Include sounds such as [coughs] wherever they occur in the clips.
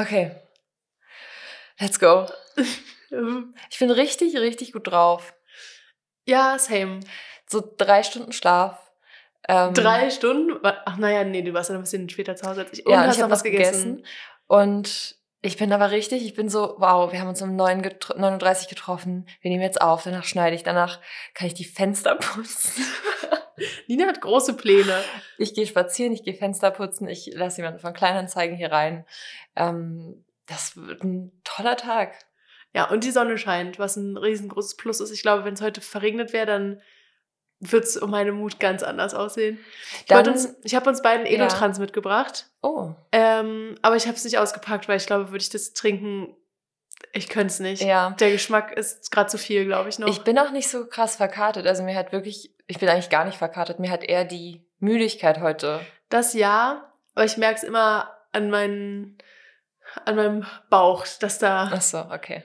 Okay. Let's go. [laughs] Ich bin richtig, richtig gut drauf. Ja, same. So drei Stunden Schlaf. Ähm, Drei Stunden? Ach naja, nee, du warst ja noch ein bisschen später zu Hause als ich. Und ja, hast ich noch habe was was gegessen. gegessen. Und ich bin aber richtig, ich bin so, wow, wir haben uns um 9 getro 39 getroffen. Wir nehmen jetzt auf, danach schneide ich, danach kann ich die Fenster [laughs] putzen. Nina hat große Pläne. Ich gehe spazieren, ich gehe Fenster putzen, ich lasse jemanden von Kleinanzeigen hier rein. Ähm, das wird ein toller Tag. Ja, und die Sonne scheint, was ein riesengroßes Plus ist. Ich glaube, wenn es heute verregnet wäre, dann wird es um meine Mut ganz anders aussehen. Ich, Dann- uns- ich habe uns beiden Ja. Elotrans mitgebracht. Oh, Ähm, aber ich habe es nicht ausgepackt, weil ich glaube, würde ich das trinken, ich könnte es nicht. ja. Der Geschmack ist gerade zu viel, glaube ich noch. Ich bin auch nicht so krass verkartet. Also mir hat wirklich, ich bin eigentlich gar nicht verkartet. Mir hat eher die Müdigkeit heute. das ja, aber ich merke es immer an, meinen, an meinem Bauch, dass da Ach so, okay.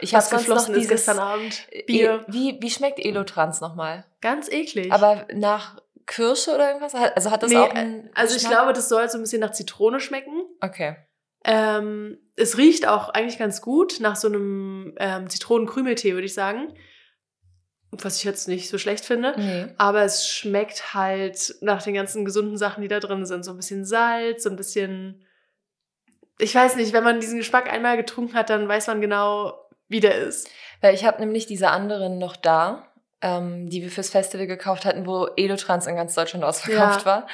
Ich habe sonst noch dieses gestern Abend. E- Bier. Wie, wie schmeckt Elotrans nochmal? Ganz eklig. Aber nach Kirsche oder irgendwas? Also hat das Nee, auch einen also ich Geschmack? glaube, das soll so ein bisschen nach Zitrone schmecken. Okay. Ähm, es riecht auch eigentlich ganz gut nach so einem ähm, Zitronenkrümeltee, würde ich sagen. Was ich jetzt nicht so schlecht finde. Nee. Aber es schmeckt halt nach den ganzen gesunden Sachen, die da drin sind. So ein bisschen Salz, so ein bisschen. Ich weiß nicht, wenn man diesen Geschmack einmal getrunken hat, dann weiß man genau, wie der ist. Weil ich habe nämlich diese anderen noch da, ähm, die wir fürs Festival gekauft hatten, wo Elotrans in ganz Deutschland ausverkauft Ja. war.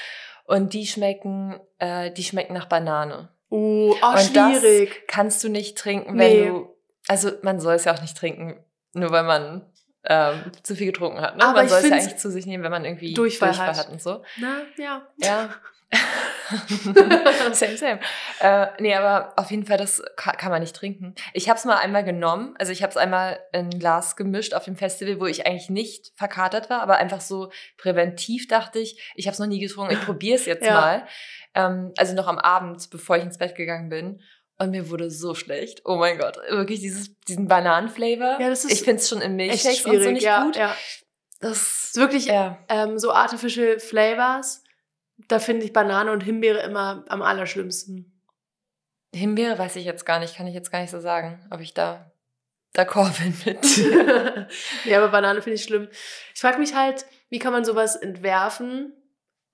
Und die schmecken, äh, die schmecken nach Banane. Uh, oh, Und das schwierig. kannst du nicht trinken, wenn Nee. du. Also man soll es ja auch nicht trinken, nur weil man ähm, zu viel getrunken hat. Ne? Aber man soll es ja eigentlich zu sich nehmen, wenn man irgendwie Durchfall hat. hat und so. Na, ja. Ja. [laughs] same, same. Äh, nee, aber auf jeden Fall, das kann, kann man nicht trinken. Ich habe es mal einmal genommen. Also ich habe es einmal in ein Glas gemischt auf dem Festival, wo ich eigentlich nicht verkatert war, aber einfach so präventiv dachte ich, ich habe es noch nie getrunken, ich probiere es jetzt Ja. mal. Ähm, also noch am Abend, bevor ich ins Bett gegangen bin. Und mir wurde so schlecht. Oh mein Gott. Wirklich dieses, diesen Bananenflavor. Ja, das ist ich finde es schon in Echt Milchshakes und so nicht ja, gut. ja. Das ist wirklich ja. ähm, so artificial Flavors. Da finde ich Banane und Himbeere immer am allerschlimmsten. Himbeere weiß ich jetzt gar nicht, kann ich jetzt gar nicht so sagen, ob ich da d'accord bin mit. [laughs] ja, aber Banane finde ich schlimm. Ich frage mich halt, wie kann man sowas entwerfen,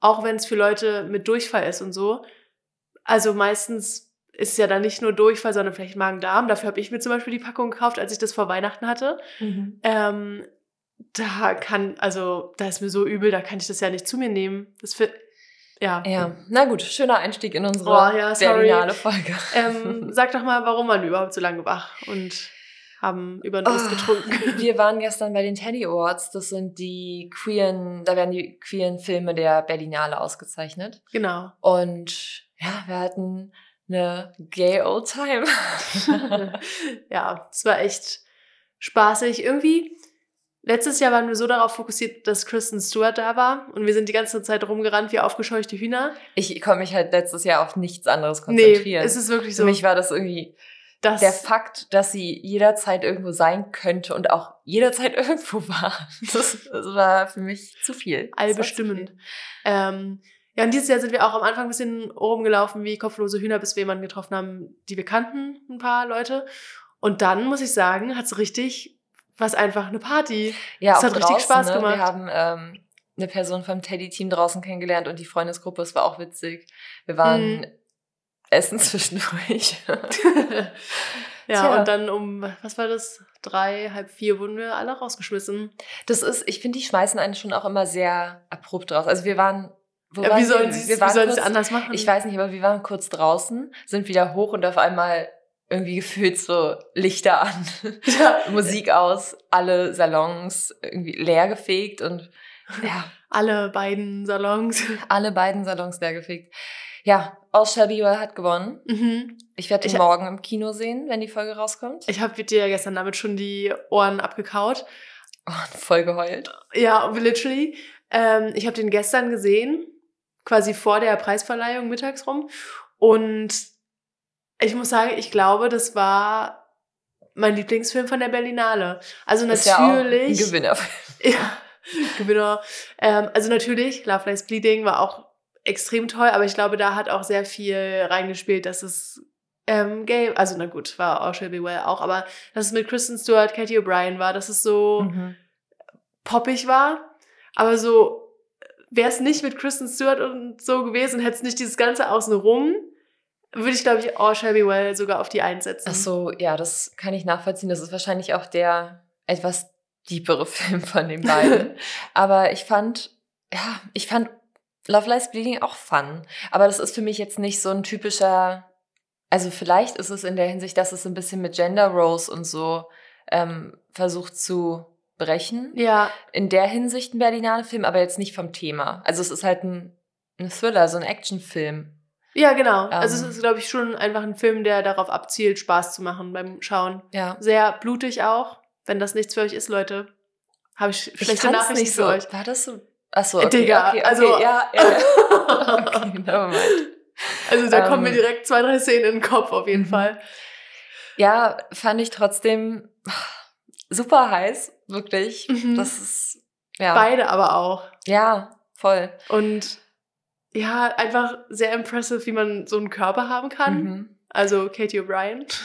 auch wenn es für Leute mit Durchfall ist und so. Also meistens ist ja dann nicht nur Durchfall, sondern vielleicht Magen-Darm. Dafür habe ich mir zum Beispiel die Packung gekauft, als ich das vor Weihnachten hatte. Mhm. Ähm, da kann, also da ist mir so übel, da kann ich das ja nicht zu mir nehmen. Das für, ja. Ja, na gut, schöner Einstieg in unsere Oh, ja. Berlinale Folge. Ähm, [laughs] sag doch mal, warum waren wir überhaupt so lange wach und haben über den Durst Oh, getrunken. [laughs] Wir waren gestern bei den Teddy Awards. Das sind die queeren, da werden die queeren Filme der Berlinale ausgezeichnet. Genau. Und ja, wir hatten eine gay old time. [laughs] ja, es war echt spaßig. Irgendwie, letztes Jahr waren wir so darauf fokussiert, dass Kristen Stewart da war und wir sind die ganze Zeit rumgerannt wie aufgescheuchte Hühner. Ich konnte mich halt letztes Jahr auf nichts anderes Nee, konzentrieren. es ist wirklich Für so. mich war das irgendwie das, der Fakt, dass sie jederzeit irgendwo sein könnte und auch jederzeit [laughs] irgendwo war. Das, das war für mich zu viel. Allbestimmend. Ähm, ja, und dieses Jahr sind wir auch am Anfang ein bisschen rumgelaufen wie kopflose Hühner, bis wir jemanden getroffen haben, die wir kannten, ein paar Leute. Und dann, muss ich sagen, hat es richtig, was einfach eine Party. Ja, Es hat richtig draußen, Spaß ne? gemacht. Wir haben ähm, eine Person vom Teddy-Team draußen kennengelernt und die Freundesgruppe, es war auch witzig. Wir waren Mhm. essen zwischendurch. [laughs] [laughs] ja, Tja. und dann um, was war das? Drei, halb vier wurden wir alle rausgeschmissen. Das ist, ich finde, die schmeißen einen schon auch immer sehr abrupt raus. Also wir waren, Ja, wie sollen sie es anders machen? Ich weiß nicht, aber wir waren kurz draußen, sind wieder hoch und auf einmal irgendwie gefühlt so Lichter an, Ja, [laughs] [laughs] Musik aus, alle Salons irgendwie leer gefegt und ja, alle beiden Salons. alle beiden Salons leer gefegt. Ja, Be Well hat gewonnen. Mhm. Ich werde ihn morgen im Kino sehen, wenn die Folge rauskommt. Ich habe dir ja gestern damit schon die Ohren abgekaut. Oh, voll geheult. Ja, literally. Ähm, ich habe den gestern gesehen, quasi vor der Preisverleihung mittags rum. Und ich muss sagen, ich glaube, das war mein Lieblingsfilm von der Berlinale. Also Ist ja auch ein natürlich. Gewinner. [laughs] Ja, Gewinner. Ähm, also natürlich, Love Lies Bleeding war auch extrem toll, aber ich glaube, da hat auch sehr viel reingespielt, dass es ähm, gay, also na gut, war Shall Be Well auch, aber dass es mit Kristen Stewart, Katie O'Brien war, dass es so Mhm. poppig war, aber so wäre es nicht mit Kristen Stewart und so gewesen, hätte es nicht dieses ganze Außenrum, würde ich, glaube ich, All Shall Be Well sogar auf die einsetzen. Ach so, ja, das kann ich nachvollziehen. Das ist wahrscheinlich auch der etwas diepere [laughs] Film von den beiden. [laughs] Aber ich fand, ja, ich fand Love Lies Bleeding auch fun. Aber das ist für mich jetzt nicht so ein typischer, also vielleicht ist es in der Hinsicht, dass es ein bisschen mit Gender Roles und so ähm, versucht zu brechen. Ja, In der Hinsicht ein Berlinale Film, aber jetzt nicht vom Thema. Also es ist halt ein, ein Thriller, so ein Actionfilm. ja, genau. also Ähm. es ist, glaube ich, schon einfach ein Film, der darauf abzielt, Spaß zu machen beim Schauen. Ja. Sehr blutig auch. Wenn das nichts für euch ist, Leute, habe ich Ich schlechte fand's Nachrichten nicht für so. euch. War das so? Achso, okay, Digga, okay, okay, also- ja, ja. [laughs] okay, nevermind. Also da kommen mir Ähm. direkt zwei, drei Szenen in den Kopf auf jeden Mhm. Fall. Ja, fand ich trotzdem super heiß, wirklich. Mhm. Das ist, ja. Beide aber auch. Ja, voll. Und ja, einfach sehr impressive, wie man so einen Körper haben kann. Mhm. Also Katie O'Brien. [laughs]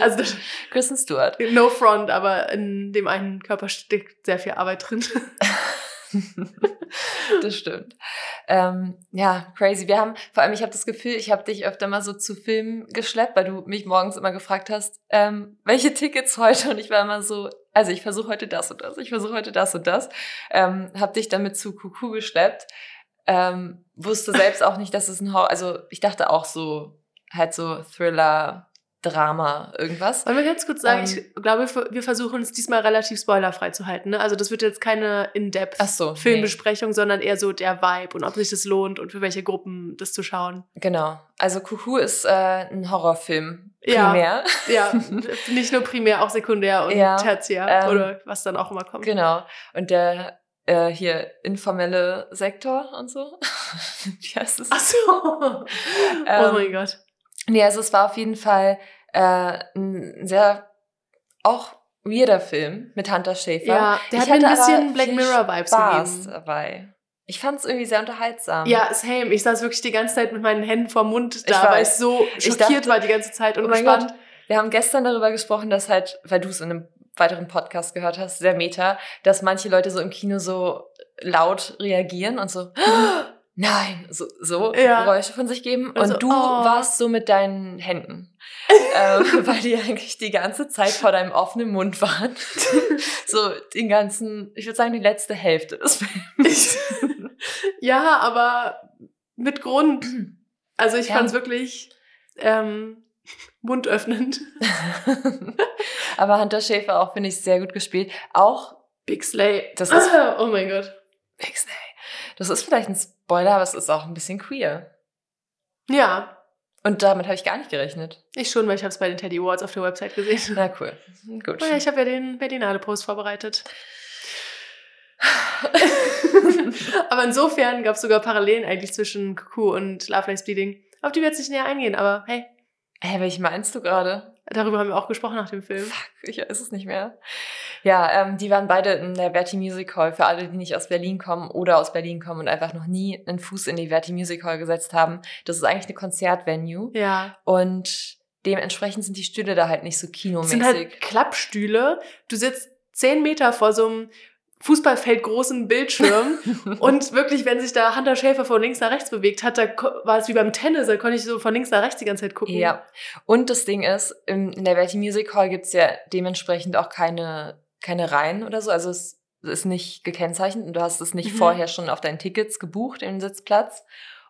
Also ist Kristen Stewart. no front, aber in dem einen Körper steckt sehr viel Arbeit drin. [laughs] [laughs] das stimmt. Ähm, ja, crazy. Wir haben, vor allem, ich habe das Gefühl, ich habe dich öfter mal so zu Filmen geschleppt, weil du mich morgens immer gefragt hast, ähm, welche Tickets heute? Und ich war immer so, also ich versuche heute das und das, ich versuche heute das und das. Ähm, hab dich damit zu Kuku geschleppt. Ähm, wusste selbst auch nicht, dass es ein Horror, also ich dachte auch so, halt so Thriller, Drama, irgendwas. Wollen wir ganz kurz sagen, Ähm. ich glaube, wir versuchen es diesmal relativ spoilerfrei zu halten. Ne? Also das wird jetzt keine in-depth so, nee. Filmbesprechung, sondern eher so der Vibe und ob sich das lohnt und für welche Gruppen das zu schauen. Genau. Also Kuku ist äh, ein Horrorfilm. Ja. Primär. Ja, [laughs] nicht nur primär, auch sekundär und Ja, tertiär ähm, oder was dann auch immer kommt. Genau. Und der äh, hier informelle Sektor und so. [laughs] Wie heißt es? Ach so. [laughs] oh Ähm, mein Gott. Nee, also es war auf jeden Fall äh, ein sehr auch weirder Film mit Hunter Schäfer. Ja, der Ich hat mir ein bisschen Black Mirror Vibes Spaß gegeben. dabei. Ich fand es irgendwie sehr unterhaltsam. Ja, same. Ich saß wirklich die ganze Zeit mit meinen Händen vorm Mund da, Ich weil ich so Ich schockiert dachte- war die ganze Zeit und oh mein gespannt. Gott. Wir haben gestern darüber gesprochen, dass halt, weil du es in einem weiteren Podcast gehört hast, sehr meta, dass manche Leute so im Kino so laut reagieren und so, [laughs] nein, so, so Ja. Geräusche von sich geben. Also, und du oh. warst so mit deinen Händen. ähm, [laughs] weil die eigentlich die ganze Zeit vor deinem offenen Mund waren. [laughs] so den ganzen, ich würde sagen, die letzte Hälfte des Films. [laughs] ja, aber mit Grund. Also ich Ja. fand's wirklich ähm, mundöffnend. Aber Hunter Schäfer auch, finde ich, sehr gut gespielt. Auch Big Slay. Das ist- oh mein Gott. Big Snake. Das ist vielleicht ein Spoiler, aber es ist auch ein bisschen queer. Ja, Und damit habe ich gar nicht gerechnet. ich schon, weil ich habe es bei den Teddy Awards auf der Website gesehen. Na cool. Gut. Oh ja, ich habe ja den Berlinale-Post vorbereitet. [laughs] aber insofern gab es sogar Parallelen eigentlich zwischen Cuckoo und Love Lies Bleeding, auf die wir jetzt nicht näher eingehen, aber hey, Hä, welchen meinst du gerade? Darüber haben wir auch gesprochen nach dem Film. Fuck, ich weiß es nicht mehr. Ja, ähm, die waren beide in der Verti Music Hall. Für alle, die nicht aus Berlin kommen oder aus Berlin kommen und einfach noch nie einen Fuß in die Verti Music Hall gesetzt haben. Das ist eigentlich eine Konzertvenue. Ja. Und dementsprechend sind die Stühle da halt nicht so kinomäßig. sind halt Klappstühle. Du sitzt zehn Meter vor so einem Fußballfeld großen Bildschirm [laughs] und wirklich, wenn sich da Hunter Schäfer von links nach rechts bewegt hat, da war es wie beim Tennis, da konnte ich so von links nach rechts die ganze Zeit gucken. Ja. Und das Ding ist, im- in der Verti Music Hall gibt's ja dementsprechend auch keine, keine Reihen oder so. Also es ist nicht gekennzeichnet und du hast es nicht Mhm. vorher schon auf deinen Tickets gebucht, den Sitzplatz.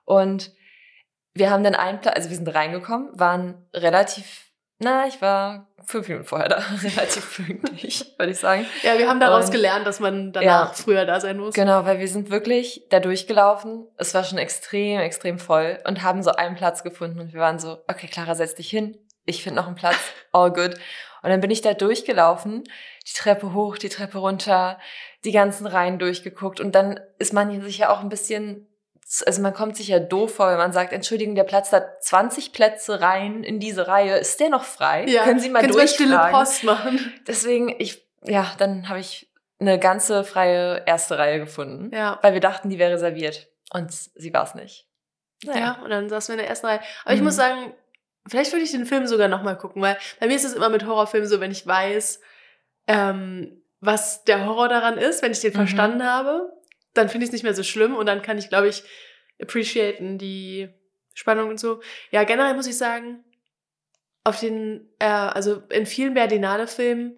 Und wir haben dann einen Platz, also wir sind reingekommen, waren relativ, na, ich war fünf Minuten vorher da, [laughs] relativ pünktlich, [laughs] würde ich sagen. Ja, wir haben daraus Und- gelernt, dass man danach Ja. früher da sein muss. Genau, weil wir sind wirklich da durchgelaufen. Es war schon extrem, extrem voll und haben so einen Platz gefunden und wir waren so, okay, Clara, setz dich hin. Ich finde noch einen Platz. [laughs] All good. Und dann bin ich da durchgelaufen, die Treppe hoch, die Treppe runter, die ganzen Reihen durchgeguckt und dann ist man sich ja auch ein bisschen, also man kommt sich ja doof vor, wenn man sagt, Entschuldigung, der Platz hat 20 Plätze rein in diese Reihe. Ist der noch frei? Können Sie mal Können Sie mal stille durchfragen? Post machen? Deswegen, ich, ja, dann habe ich eine ganze freie erste Reihe gefunden, Ja. weil wir dachten, die wäre reserviert. Und sie war es nicht. Ja, Naja. und dann saßen wir in der ersten Reihe. Aber ich Mhm. muss sagen, vielleicht würde ich den Film sogar nochmal gucken, weil bei mir ist es immer mit Horrorfilmen so, wenn ich weiß, ähm, was der Horror daran ist, wenn ich den Mhm. verstanden habe, dann finde ich es nicht mehr so schlimm und dann kann ich, glaube ich, appreciaten die Spannung und so. Ja, generell muss ich sagen, auf den, äh, also in vielen Berlinale-Filmen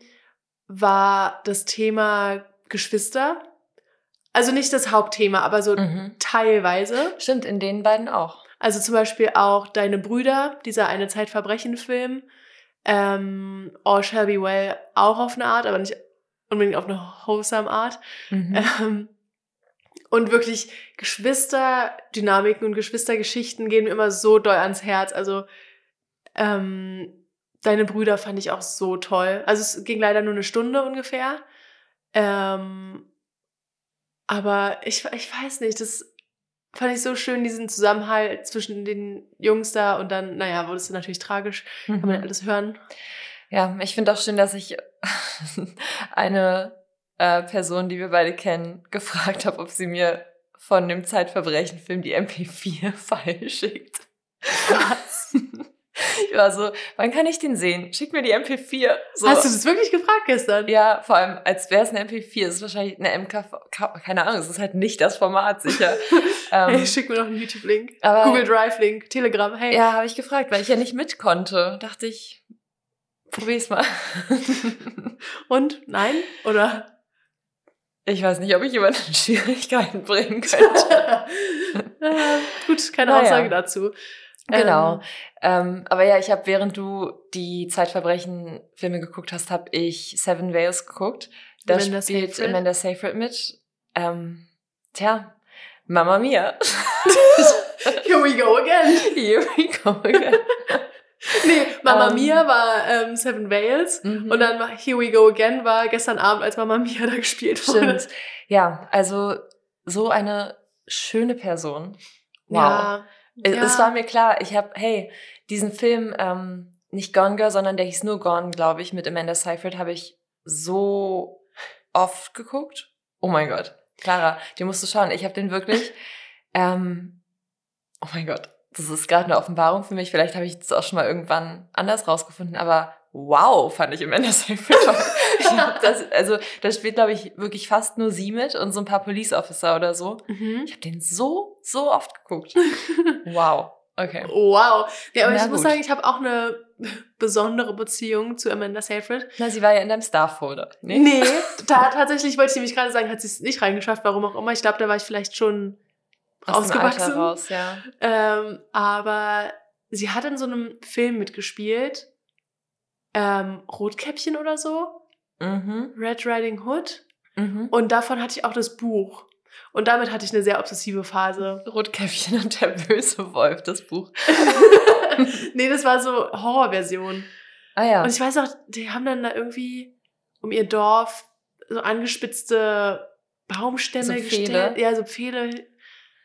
war das Thema Geschwister. Also nicht das Hauptthema, aber so Mhm. teilweise. Stimmt, in den beiden auch. Also zum Beispiel auch Deine Brüder, dieser eine Zeitverbrechen-Film. Ähm, All Shall Be Well auch auf eine Art, aber nicht unbedingt auf eine wholesome Art. Mhm. Ähm, und wirklich Geschwisterdynamiken und Geschwistergeschichten gehen mir immer so doll ans Herz. Also ähm, Deine Brüder fand ich auch so toll. Also es ging leider nur eine Stunde ungefähr. Ähm, aber ich, ich weiß nicht, das fand ich so schön, diesen Zusammenhalt zwischen den Jungs da und dann, naja, wurde es natürlich tragisch, kann man Mhm. alles hören. Ja, ich finde auch schön, dass ich [laughs] eine äh, Person, die wir beide kennen, gefragt habe, ob sie mir von dem Zeitverbrechen-Film die MP4-File [laughs] schickt. Was? Ich war so, wann kann ich den sehen? Schick mir die MP4. So. Hast du das wirklich gefragt gestern? Ja, vor allem, als wäre es eine MP4. Es ist wahrscheinlich eine MKV. Keine Ahnung, es ist halt nicht das Format, sicher. [laughs] ähm, Hey, schick mir noch einen YouTube-Link. Google Drive-Link, Telegram, hey. ja, habe ich gefragt, weil ich ja nicht mit konnte. Dachte ich, probier's mal. Und? Nein? Oder? Ich weiß nicht, ob ich jemanden in Schwierigkeiten bringen [laughs] könnte. äh, gut, keine Naja. Aussage dazu. genau. Ähm, Ähm, aber ja, ich habe, während du die Zeitverbrechen-Filme geguckt hast, habe ich Seven Veils geguckt. Da Amanda spielt Seyfried. Amanda Seyfried mit. Ähm, tja, Mama Mia. [laughs] Here we go again. [laughs] Here we go again. [laughs] Nee, Mama Ähm. Mia war ähm, Seven Veils. Mhm. Und dann war Here we go again war gestern Abend, als Mama Mia [laughs] da gespielt wurde. Stimmt. Ja, also so eine schöne Person. Wow. Ja, Es- ja. Es war mir klar, ich habe, hey, diesen Film, ähm, nicht Gone Girl, sondern der hieß nur Gone, glaube ich, mit Amanda Seyfried, habe ich so oft geguckt. Oh mein Gott. Clara, den musst du schauen. Ich habe den wirklich, [laughs] ähm, oh mein Gott, das ist gerade eine Offenbarung für mich. Vielleicht habe ich das auch schon mal irgendwann anders rausgefunden, aber wow, fand ich. [laughs] Ich hab das, also da spielt, glaube ich, wirklich fast nur sie mit und so ein paar Police Officer oder so. Mhm. Ich habe den so, so oft geguckt. [laughs] Wow. Okay. Wow. Ja, aber Na ich muss gut. sagen, ich habe auch eine besondere Beziehung zu Amanda Seyfried. Na, sie war ja in deinem Starfolder. Nee. Nee, ta tatsächlich wollte ich nämlich gerade sagen, hat sie es nicht reingeschafft, warum auch immer. Ich glaube, da war ich vielleicht schon Aus ausgewachsen. raus, ja. Ähm, aber sie hat in so einem Film mitgespielt. Ähm, Rotkäppchen oder so. Mhm. Red Riding Hood. Mhm. Und davon hatte ich auch das Buch. Und damit hatte ich eine sehr obsessive Phase. Rotkäppchen und der böse Wolf, das Buch. [laughs] nee, das war so Horrorversion. Ah ja. Und ich weiß auch, die haben dann da irgendwie um ihr Dorf so angespitzte Baumstämme So gestellt. Ja, so Pfähle.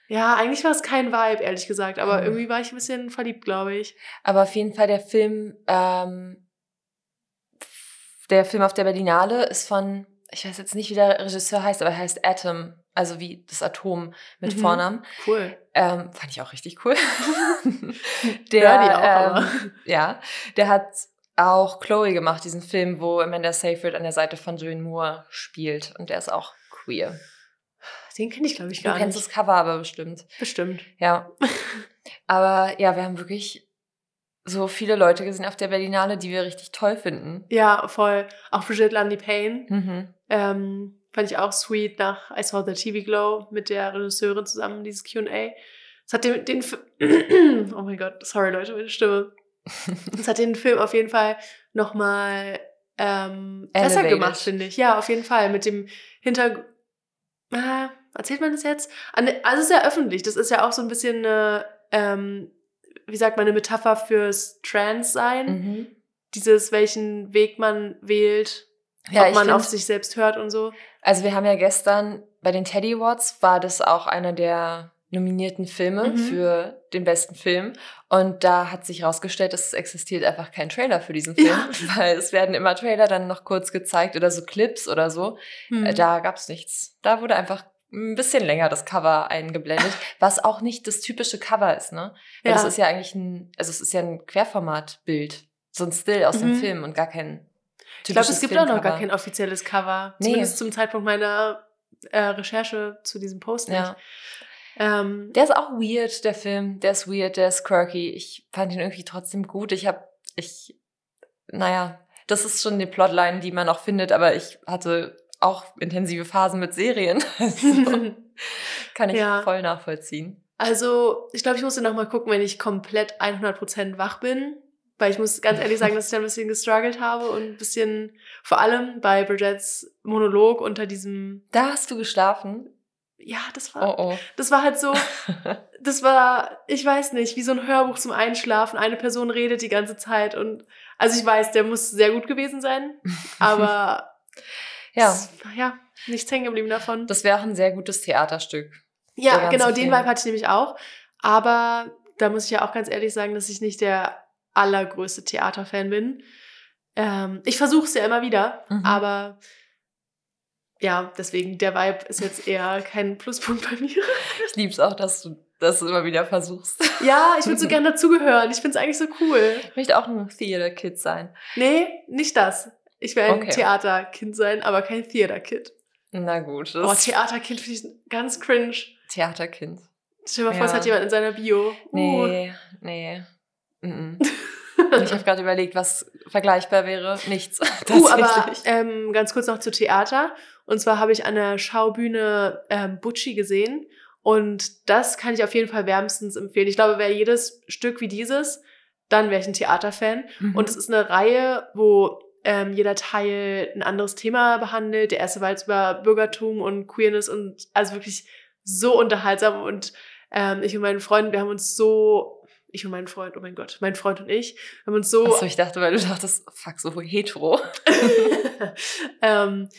Ja, eigentlich war es kein Vibe, ehrlich gesagt. Aber Hm. irgendwie war ich ein bisschen verliebt, glaube ich. Aber auf jeden Fall der Film, ähm, der Film auf der Berlinale ist von, ich weiß jetzt nicht, wie der Regisseur heißt, aber er heißt Atom, also wie das Atom mit Mhm. Vornamen. Cool. Ähm, fand ich auch richtig cool. [laughs] Der, die auch, ähm, ja, der hat auch Chloe gemacht, diesen Film, wo Amanda Seyfried an der Seite von Julianne Moore spielt. Und der ist auch queer. Den kenne ich, glaube ich, Du gar kennst nicht. das Cover aber bestimmt. Bestimmt. Ja. [laughs] aber ja, wir haben wirklich so viele Leute gesehen auf der Berlinale, die wir richtig toll finden. Ja, voll. Auch Brigitte Landy Payne. Mhm. Ähm, fand ich auch sweet nach I Saw the TV Glow mit der Regisseurin zusammen, dieses Q&A. Das hat den, den [clears throat] oh mein Gott, sorry Leute, meine Stimme. [laughs] Das hat den Film auf jeden Fall nochmal ähm, besser gemacht, finde ich. Ja, auf jeden Fall. Mit dem Hintergrund. Äh, erzählt man das jetzt? An- Also es ist ja öffentlich. Das ist ja auch so ein bisschen eine, ähm, wie sagt man, eine Metapher fürs Trans-Sein. Mhm. Dieses, welchen Weg man wählt, Ja, ob man find- auf sich selbst hört und so. Also wir haben ja gestern bei den Teddy Awards war das auch einer der nominierten Filme Mhm. für den besten Film. Und da hat sich herausgestellt, dass es existiert einfach kein Trailer für diesen [laughs] Film, Ja. weil es werden immer Trailer dann noch kurz gezeigt oder so Clips oder so. Hm. Äh, Da gab's nichts. Da wurde einfach ein bisschen länger das Cover eingeblendet, was auch nicht das typische Cover ist, ne? Weil Ja. das ist ja eigentlich ein, also es ist ja ein Querformatbild, so ein Still aus dem Mhm. Film und gar kein Ich glaube, es typisches gibt auch noch gar Filmcover. kein offizielles Cover. Nee. Zumindest zum Zeitpunkt meiner äh, Recherche zu diesem Post nicht. Ja. Ähm, Der ist auch weird, der Film. Der ist weird, der ist quirky. Ich fand ihn irgendwie trotzdem gut. Ich habe, ich, naja, das ist schon die Plotline, die man auch findet, aber ich hatte auch intensive Phasen mit Serien. [laughs] Also, [laughs] kann ich Ja. voll nachvollziehen. Also, ich glaube, ich musste noch mal gucken, wenn ich komplett 100% wach bin. Weil ich muss ganz ehrlich sagen, dass ich da ein bisschen gestruggelt habe und ein bisschen, vor allem bei Bridgets Monolog unter diesem, Da hast du geschlafen. ja, das war, Oh oh. das war halt so, [laughs] das war, ich weiß nicht, wie so ein Hörbuch zum Einschlafen. Eine Person redet die ganze Zeit und, also ich weiß, der muss sehr gut gewesen sein, aber, Ja, es- ja, nichts hängen geblieben davon. das wäre auch ein sehr gutes Theaterstück. Ja, genau, den. Vibe hatte ich nämlich auch. Aber da muss ich ja auch ganz ehrlich sagen, dass ich nicht der allergrößte Theaterfan bin. Ähm, ich versuche es ja immer wieder, Mhm. aber ja, deswegen, der Vibe ist jetzt eher kein Pluspunkt bei mir. Ich lieb's auch, dass du das immer wieder versuchst. ja, ich würde so gerne dazugehören. Ich finde es eigentlich so cool. Ich möchte auch ein Theater-Kid sein. Nee, nicht das. Ich ein Okay. Theaterkind sein, aber kein Theaterkid. Na gut, Oh, das Theaterkind finde ich ganz cringe. Theaterkind. Stell dir mal vor, es hat jemand in seiner Bio. Uh. Nee, nee. Mm -mm. Ich habe gerade überlegt, was vergleichbar wäre. Nichts. [laughs] Uh, aber ähm, ganz kurz noch zu Theater. Und zwar habe ich an der Schaubühne ähm, Bucci gesehen. Und das kann ich auf jeden Fall wärmstens empfehlen. Ich glaube, wäre jedes Stück wie dieses, dann wäre ich ein Theaterfan. Mhm. Und es ist eine Reihe, wo ähm, jeder Teil ein anderes Thema behandelt. Der erste war jetzt über Bürgertum und Queerness und also wirklich so unterhaltsam. Und ähm, ich und meinen Freunden, wir haben uns so, ich und mein Freund, oh mein Gott, mein Freund und ich, haben uns so Achso, ich dachte, weil du dachtest, fuck, so hetero. [laughs] ähm,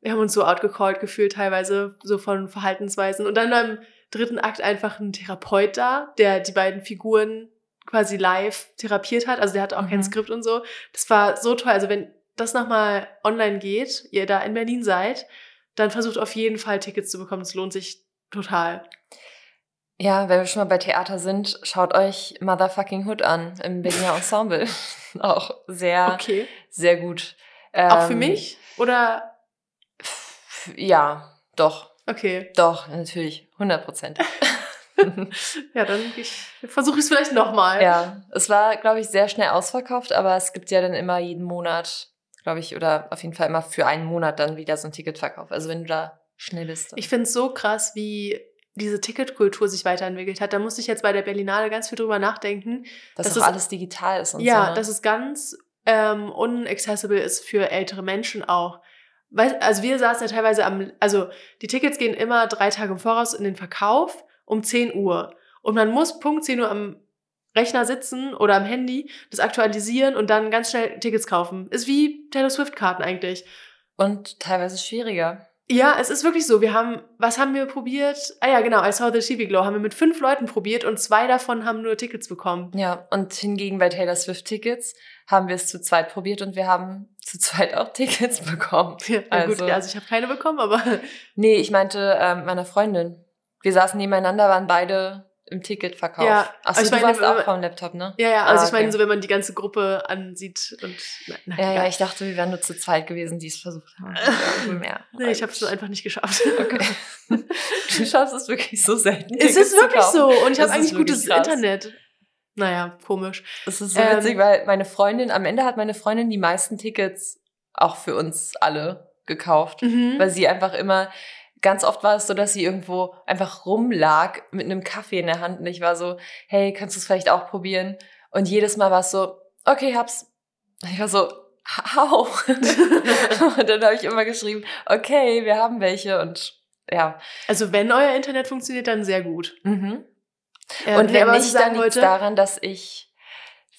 wir haben uns so outgecallt gefühlt, teilweise so von Verhaltensweisen. Und dann beim dritten Akt einfach ein Therapeut da, der die beiden Figuren quasi live therapiert hat. Also der hatte auch kein Mhm. Skript und so. Das war so toll. Also wenn das nochmal online geht, ihr da in Berlin seid, dann versucht auf jeden Fall Tickets zu bekommen. Es lohnt sich total. Ja, wenn wir schon mal bei Theater sind, schaut euch Motherfucking Hood an im Berliner Ensemble. [laughs] Auch sehr, Okay. sehr gut. Auch für Ähm, mich? Oder? Ja, doch, Okay. doch, natürlich, 100 Prozent. [laughs] Ja, dann versuche ich es vielleicht nochmal. ja, es war, glaube ich, sehr schnell ausverkauft, aber es gibt ja dann immer jeden Monat, glaube ich, oder auf jeden Fall immer für einen Monat dann wieder so ein Ticketverkauf. Also wenn du da schnell bist. dann- Ich finde es so krass, wie diese Ticketkultur sich weiterentwickelt hat. Da musste ich jetzt bei der Berlinale ganz viel drüber nachdenken. dass das das alles digital ist und ja, so. ne? dass es ganz ähm, unaccessible ist für ältere Menschen auch. Weil, also wir saßen ja teilweise am, also die Tickets gehen immer drei Tage im Voraus in den Verkauf um 10 Uhr. Und man muss Punkt 10 Uhr am Rechner sitzen oder am Handy, das aktualisieren und dann ganz schnell Tickets kaufen. Ist wie Taylor Swift-Karten eigentlich. und teilweise schwieriger. Ja, es ist wirklich so. Wir haben, was haben wir probiert? Ah ja, genau, I Saw the TV Glow haben wir mit fünf Leuten probiert und zwei davon haben nur Tickets bekommen. Ja, und hingegen bei Taylor Swift Tickets haben wir es zu zweit probiert und wir haben zu zweit auch Tickets [laughs] bekommen. [laughs] Ja, na gut, Also- also ich habe keine bekommen, aber Nee, ich meinte ähm, meiner Freundin. Wir saßen nebeneinander, waren beide im Ticketverkauf. Ja, Achso, aber ich du meine, warst wenn auch vom Laptop, ne? ja, ja, also Ah, ich meine, okay. so wenn man die ganze Gruppe ansieht und na, Ja, ja, ich dachte, wir wären nur zu zweit gewesen, die es versucht haben. [laughs] Mehr. nee, ich habe es einfach nicht geschafft. Okay. [laughs] Du schaffst es wirklich so selten. es Tickets ist zu wirklich so und ich habe ist eigentlich gutes krass. Internet. Naja, komisch. Es ist so Ähm, witzig, weil meine Freundin, am Ende hat meine Freundin die meisten Tickets auch für uns alle gekauft. Mhm. Weil sie einfach immer, ganz oft war es so, dass sie irgendwo einfach rumlag mit einem Kaffee in der Hand und ich war so, hey, kannst du es vielleicht auch probieren? Und jedes Mal war es so, okay, hab's. Ich war so, how? [laughs] und dann habe ich immer geschrieben, okay, wir haben welche und ja. Also wenn euer Internet funktioniert, dann sehr gut. Mhm. Ähm, und nee, wenn was nicht, ich dann liegt daran, dass ich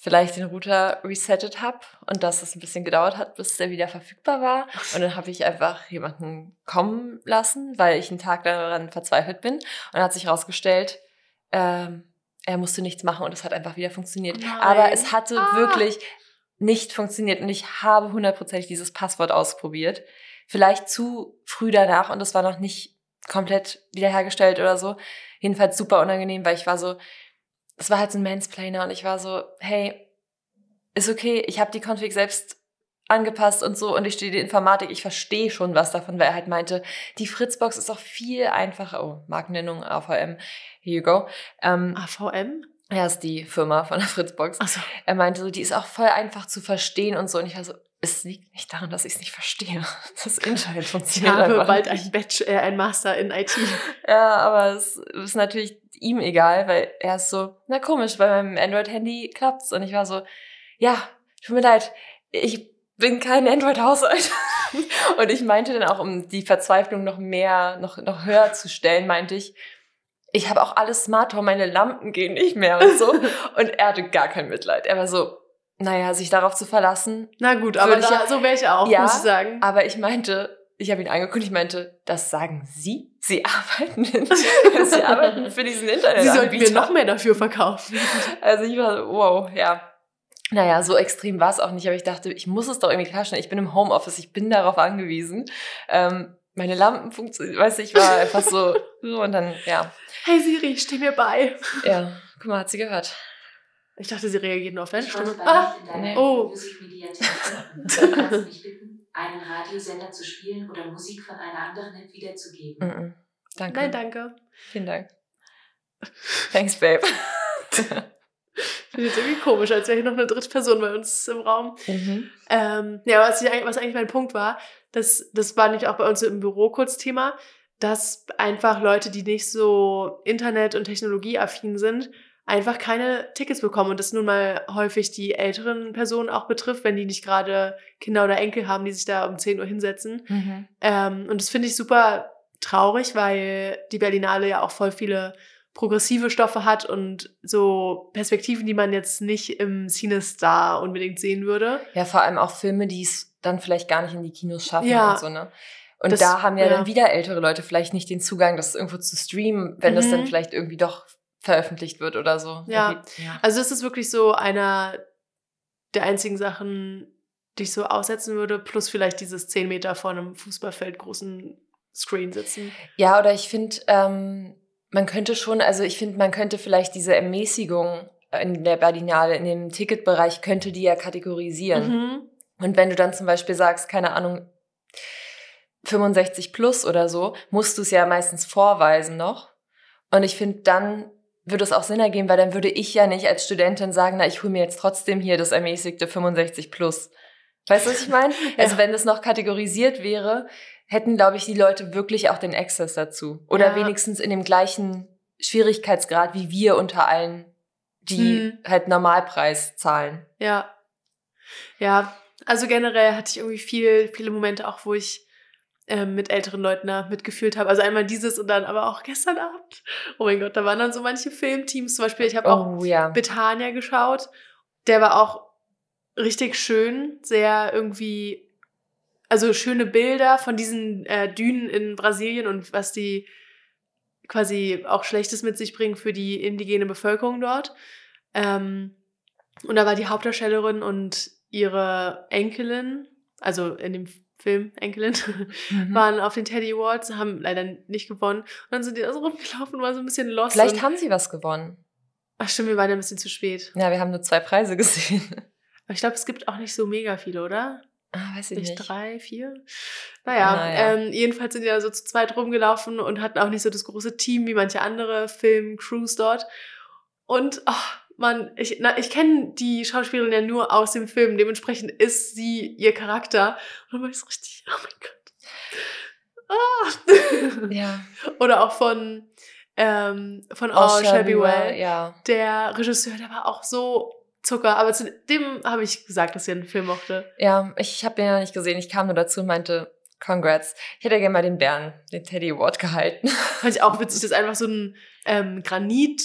vielleicht den Router resettet habe und dass es ein bisschen gedauert hat, bis der wieder verfügbar war. Und dann habe ich einfach jemanden kommen lassen, weil ich einen Tag daran verzweifelt bin. Und dann hat sich herausgestellt, ähm, er musste nichts machen und es hat einfach wieder funktioniert. Nein. Aber es hatte Ah. wirklich nicht funktioniert und ich habe hundertprozentig dieses Passwort ausprobiert. Vielleicht zu früh danach und es war noch nicht komplett wiederhergestellt oder so. Jedenfalls super unangenehm, weil ich war so, es war halt so ein Mansplainer und ich war so, hey, ist okay, ich habe die Config selbst angepasst und so und ich stehe die Informatik, ich verstehe schon was davon, weil er halt meinte, die Fritzbox ist auch viel einfacher. Oh, Markennennung, AVM, here you go. Ähm, AVM? Er ist die Firma von der Fritzbox. Achso. Er meinte so, die ist auch voll einfach zu verstehen und so. Und ich war so, es liegt nicht daran, dass ich es nicht verstehe. [laughs] Das Internet Ich funktioniert habe einfach bald ein, Bachelor, äh, ein Master in IT. Ja, aber es ist natürlich ihm egal, weil er ist so, na komisch, bei meinem Android-Handy klappt's. Und ich war so, ja, tut mir leid, ich bin kein Android-Haushalt. [laughs] Und ich meinte dann auch, um die Verzweiflung noch mehr, noch, noch höher zu stellen, meinte ich, ich habe auch alles Smart Home, meine Lampen gehen nicht mehr und so. [laughs] Und er hatte gar kein Mitleid. Er war so, naja, sich darauf zu verlassen. Na gut, aber da, ja- so wäre ich auch, Ja, muss ich sagen. Aber ich meinte, ich habe ihn angeguckt, ich meinte, das sagen Sie? Sie [laughs] arbeiten, in, Sie arbeiten für diesen Internet. Sie sollten mir noch mehr dafür verkaufen. Also ich war so, wow, ja. Naja, so extrem war es auch nicht, aber ich dachte, ich muss es doch irgendwie klarstellen. Ich bin im Homeoffice, ich bin darauf angewiesen. Ähm, meine Lampen funktionieren, weißt du, ich war einfach so, so und dann, ja, Hey Siri, steh mir bei. ja, guck mal, hat sie gehört. Ich dachte, sie reagiert nur auf deine Ich Stimme. konnte Ah, nee. Oh. Einen Radiosender zu spielen oder Musik von einer anderen App wiederzugeben. Mhm. Danke. nein, danke. Vielen Dank. Thanks, Babe. [laughs] Finde jetzt irgendwie komisch, als wäre hier noch eine dritte Person bei uns im Raum. mhm. Ähm, ja, was, ich, eigentlich- was eigentlich mein Punkt war, das, das war nicht auch bei uns im Büro kurz Thema, dass einfach Leute, die nicht so Internet- und Technologieaffin sind, einfach keine Tickets bekommen und das nun mal häufig die älteren Personen auch betrifft, wenn die nicht gerade Kinder oder Enkel haben, die sich da um 10 Uhr hinsetzen. Mhm. Ähm, und das finde ich super traurig, weil die Berlinale ja auch voll viele progressive Stoffe hat und so Perspektiven, die man jetzt nicht im Cinestar unbedingt sehen würde. Ja, vor allem auch Filme, die es dann vielleicht gar nicht in die Kinos schaffen Ja. und so, ne? Und Das- da haben ja, ja. dann wieder ältere Leute vielleicht nicht den Zugang, das irgendwo zu streamen, wenn das dann Mhm. vielleicht irgendwie doch veröffentlicht wird oder so. Ja. Ja. Also es ist wirklich so einer der einzigen Sachen, die ich so aussetzen würde, plus vielleicht dieses 10 Meter vor einem Fußballfeld großen Screen sitzen. Ja, oder ich finde, ähm, man könnte schon, also ich finde, man könnte vielleicht diese Ermäßigung in der Berlinale, in dem Ticketbereich, könnte die ja kategorisieren. Mhm. Und wenn du dann zum Beispiel sagst, keine Ahnung, 65 plus oder so, musst du es ja meistens vorweisen noch. Und ich finde, dann würde es auch Sinn ergeben, weil dann würde ich ja nicht als Studentin sagen, na, ich hole mir jetzt trotzdem hier das ermäßigte 65 plus. Weißt du, was ich meine? [laughs] Also Ja. wenn das noch kategorisiert wäre, hätten, glaube ich, die Leute wirklich auch den Access dazu. Oder Ja. wenigstens in dem gleichen Schwierigkeitsgrad wie wir unter allen, die Hm. halt Normalpreis zahlen. Ja. Ja, also generell hatte ich irgendwie viel, viele Momente auch, wo ich mit älteren Leuten da mitgefühlt habe. Also einmal dieses und dann aber auch gestern Abend. Oh mein Gott, da waren dann so manche Filmteams. Zum Beispiel, ich habe auch Oh ja. Betania geschaut. Der war auch richtig schön, sehr irgendwie, also schöne Bilder von diesen äh, Dünen in Brasilien und was die quasi auch Schlechtes mit sich bringen für die indigene Bevölkerung dort. Ähm, und da war die Hauptdarstellerin und ihre Enkelin, also in dem Film Enkelin, Mhm. waren auf den Teddy Awards, haben leider nicht gewonnen. Und dann sind die da so rumgelaufen und waren so ein bisschen lost. Vielleicht haben sie was gewonnen. Ach stimmt, wir waren ja ein bisschen zu spät. Ja, wir haben nur zwei Preise gesehen. Aber ich glaube, es gibt auch nicht so mega viele, oder? Ah, weiß ich Nicht nicht. drei, vier? Naja, Naja. Ähm, jedenfalls sind die da so zu zweit rumgelaufen und hatten auch nicht so das große Team wie manche andere Film-Crews dort. Und, ach, man, ich, na, ich kenne die Schauspielerin ja nur aus dem Film, dementsprechend ist sie ihr Charakter. Und dann war ich so richtig, oh mein Gott. Ah. Ja. Oder auch von, ähm, von All Shall Be Well. Ja. Der Regisseur, der war auch so Zucker. Aber zu dem habe ich gesagt, dass er einen Film mochte. Ja, ich habe den ja nicht gesehen. Ich kam nur dazu und meinte, Congrats. Ich hätte gerne mal den Bären, den Teddy Award gehalten. Fand ich auch witzig, dass einfach so ein ähm, Granit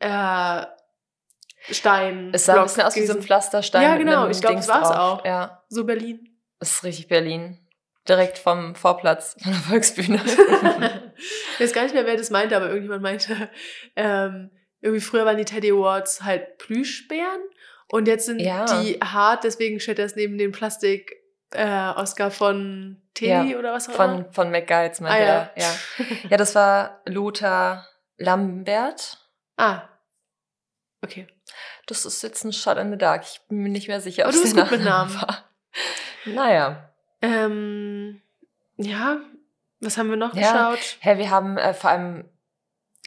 äh, Stein. Es sah ein bisschen aus wie so ein. Pflasterstein. Ja, mit genau. Ich glaub, Dings das war's drauf. auch. Ja, So Berlin. das ist richtig Berlin. Direkt vom Vorplatz von der Volksbühne. [laughs] ich weiß gar nicht mehr, wer das meinte, aber irgendjemand meinte, ähm, irgendwie früher waren die Teddy Awards halt Plüschbären und jetzt sind Ja. die hart, deswegen steht das neben den Plastik äh, Oscar von Tilly Ja, oder was auch immer? Von, von McGuides, meinte Ah, ja. er. Ja. ja, das war Lothar Lambert. Ah. Okay. Das ist jetzt ein Shot in the dark. Ich bin mir nicht mehr sicher, ob es der Nachname Namen. war. Naja. Ähm, ja, was haben wir noch Ja. geschaut? Hä, wir haben äh, vor allem,